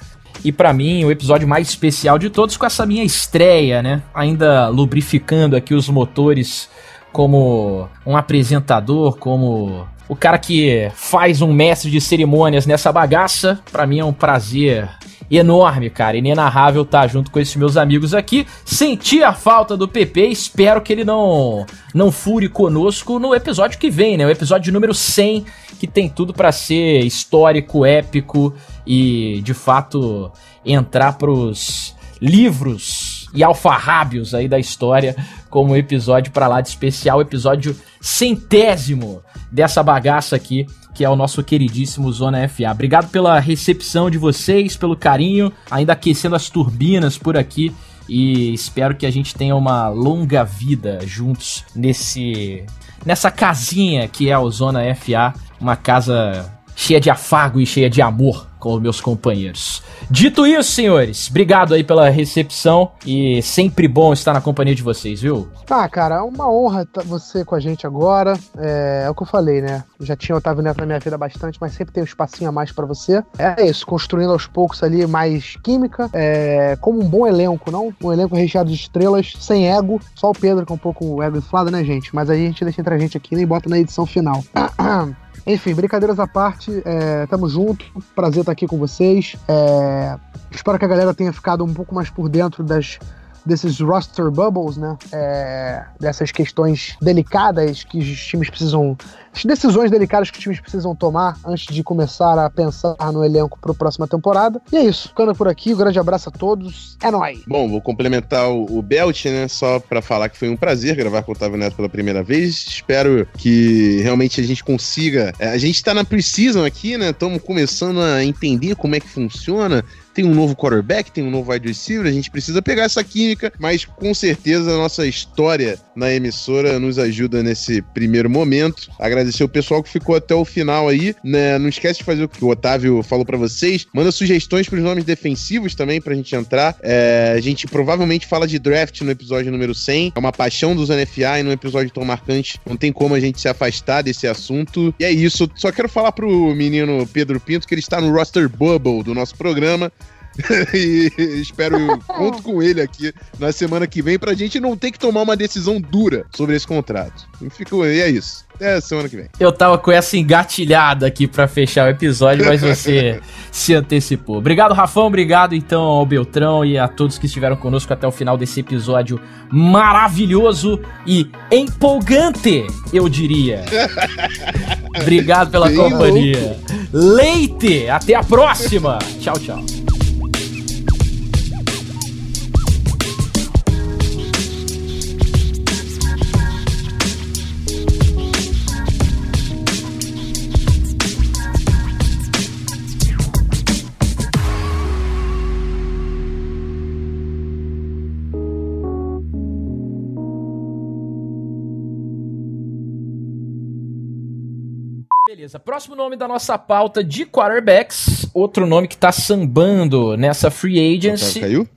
E para mim, o episódio mais especial de todos com essa minha estreia, né? Ainda lubrificando aqui os motores como um apresentador, como o cara que faz um mestre de cerimônias nessa bagaça. Para mim é um prazer enorme, cara, inenarrável estar tá junto com esses meus amigos aqui. Senti a falta do PP, espero que ele não não fure conosco no episódio que vem, né? O episódio número 100, que tem tudo para ser histórico, épico e de fato entrar pros livros e alfarrábios aí da história como episódio para lá de especial, episódio centésimo dessa bagaça aqui que é o nosso queridíssimo Zona FA. Obrigado pela recepção de vocês, pelo carinho, ainda aquecendo as turbinas por aqui. E espero que a gente tenha uma longa vida juntos nesse nessa casinha que é o Zona FA, uma casa cheia de afago e cheia de amor com os meus companheiros. Dito isso, senhores, obrigado aí pela recepção e sempre bom estar na companhia de vocês, viu? Tá, cara, é uma honra você com a gente agora. É, é o que eu falei, né? já tinha Otávio Neto na minha vida bastante, mas sempre tem um espacinho a mais para você. É isso, construindo aos poucos ali mais química, é, como um bom elenco, não? Um elenco recheado de estrelas, sem ego. Só o Pedro com é um pouco ego inflado, né, gente? Mas aí a gente deixa entre a gente aqui e bota na edição final. Enfim, brincadeiras à parte, é, tamo junto, prazer estar aqui com vocês. É, espero que a galera tenha ficado um pouco mais por dentro das desses roster bubbles, né? É, dessas questões delicadas que os times precisam. As decisões delicadas que os times precisam tomar antes de começar a pensar no elenco para a próxima temporada. E é isso. Ficando por aqui, um grande abraço a todos. É nóis. Bom, vou complementar o, Belt, né? Só para falar que foi um prazer gravar com o Otávio Neto pela primeira vez. Espero que realmente a gente consiga. É, a gente tá na Precision aqui, né? Estamos começando a entender como é que funciona tem um novo quarterback, tem um novo wide receiver, a gente precisa pegar essa química, mas com certeza a nossa história na emissora nos ajuda nesse primeiro momento. Agradecer o pessoal que ficou até o final aí, né? Não esquece de fazer o que o Otávio falou para vocês. Manda sugestões para os nomes defensivos também pra gente entrar. É, a gente provavelmente fala de draft no episódio número 100. É uma paixão dos NFA e num episódio tão marcante, não tem como a gente se afastar desse assunto. E é isso. Só quero falar pro menino Pedro Pinto que ele está no roster bubble do nosso programa. e espero, conto com ele aqui na semana que vem pra gente não ter que tomar uma decisão dura sobre esse contrato. E, fico, e é isso. É semana que vem. Eu tava com essa engatilhada aqui para fechar o episódio, mas você se antecipou. Obrigado, Rafão. Obrigado, então, ao Beltrão e a todos que estiveram conosco até o final desse episódio maravilhoso e empolgante, eu diria. Obrigado pela Bem companhia. Louco. Leite! Até a próxima! Tchau, tchau. Beleza, próximo nome da nossa pauta de quarterbacks, outro nome que tá sambando nessa free agency. Caiu?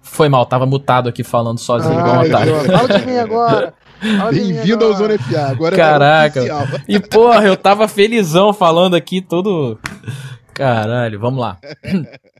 Foi mal, tava mutado aqui falando sozinho igual um otário. João, Fala de mim agora. Bem-vindo ao. Zona FA. Agora Caraca. é. E porra, eu tava felizão falando aqui todo. Caralho, vamos lá.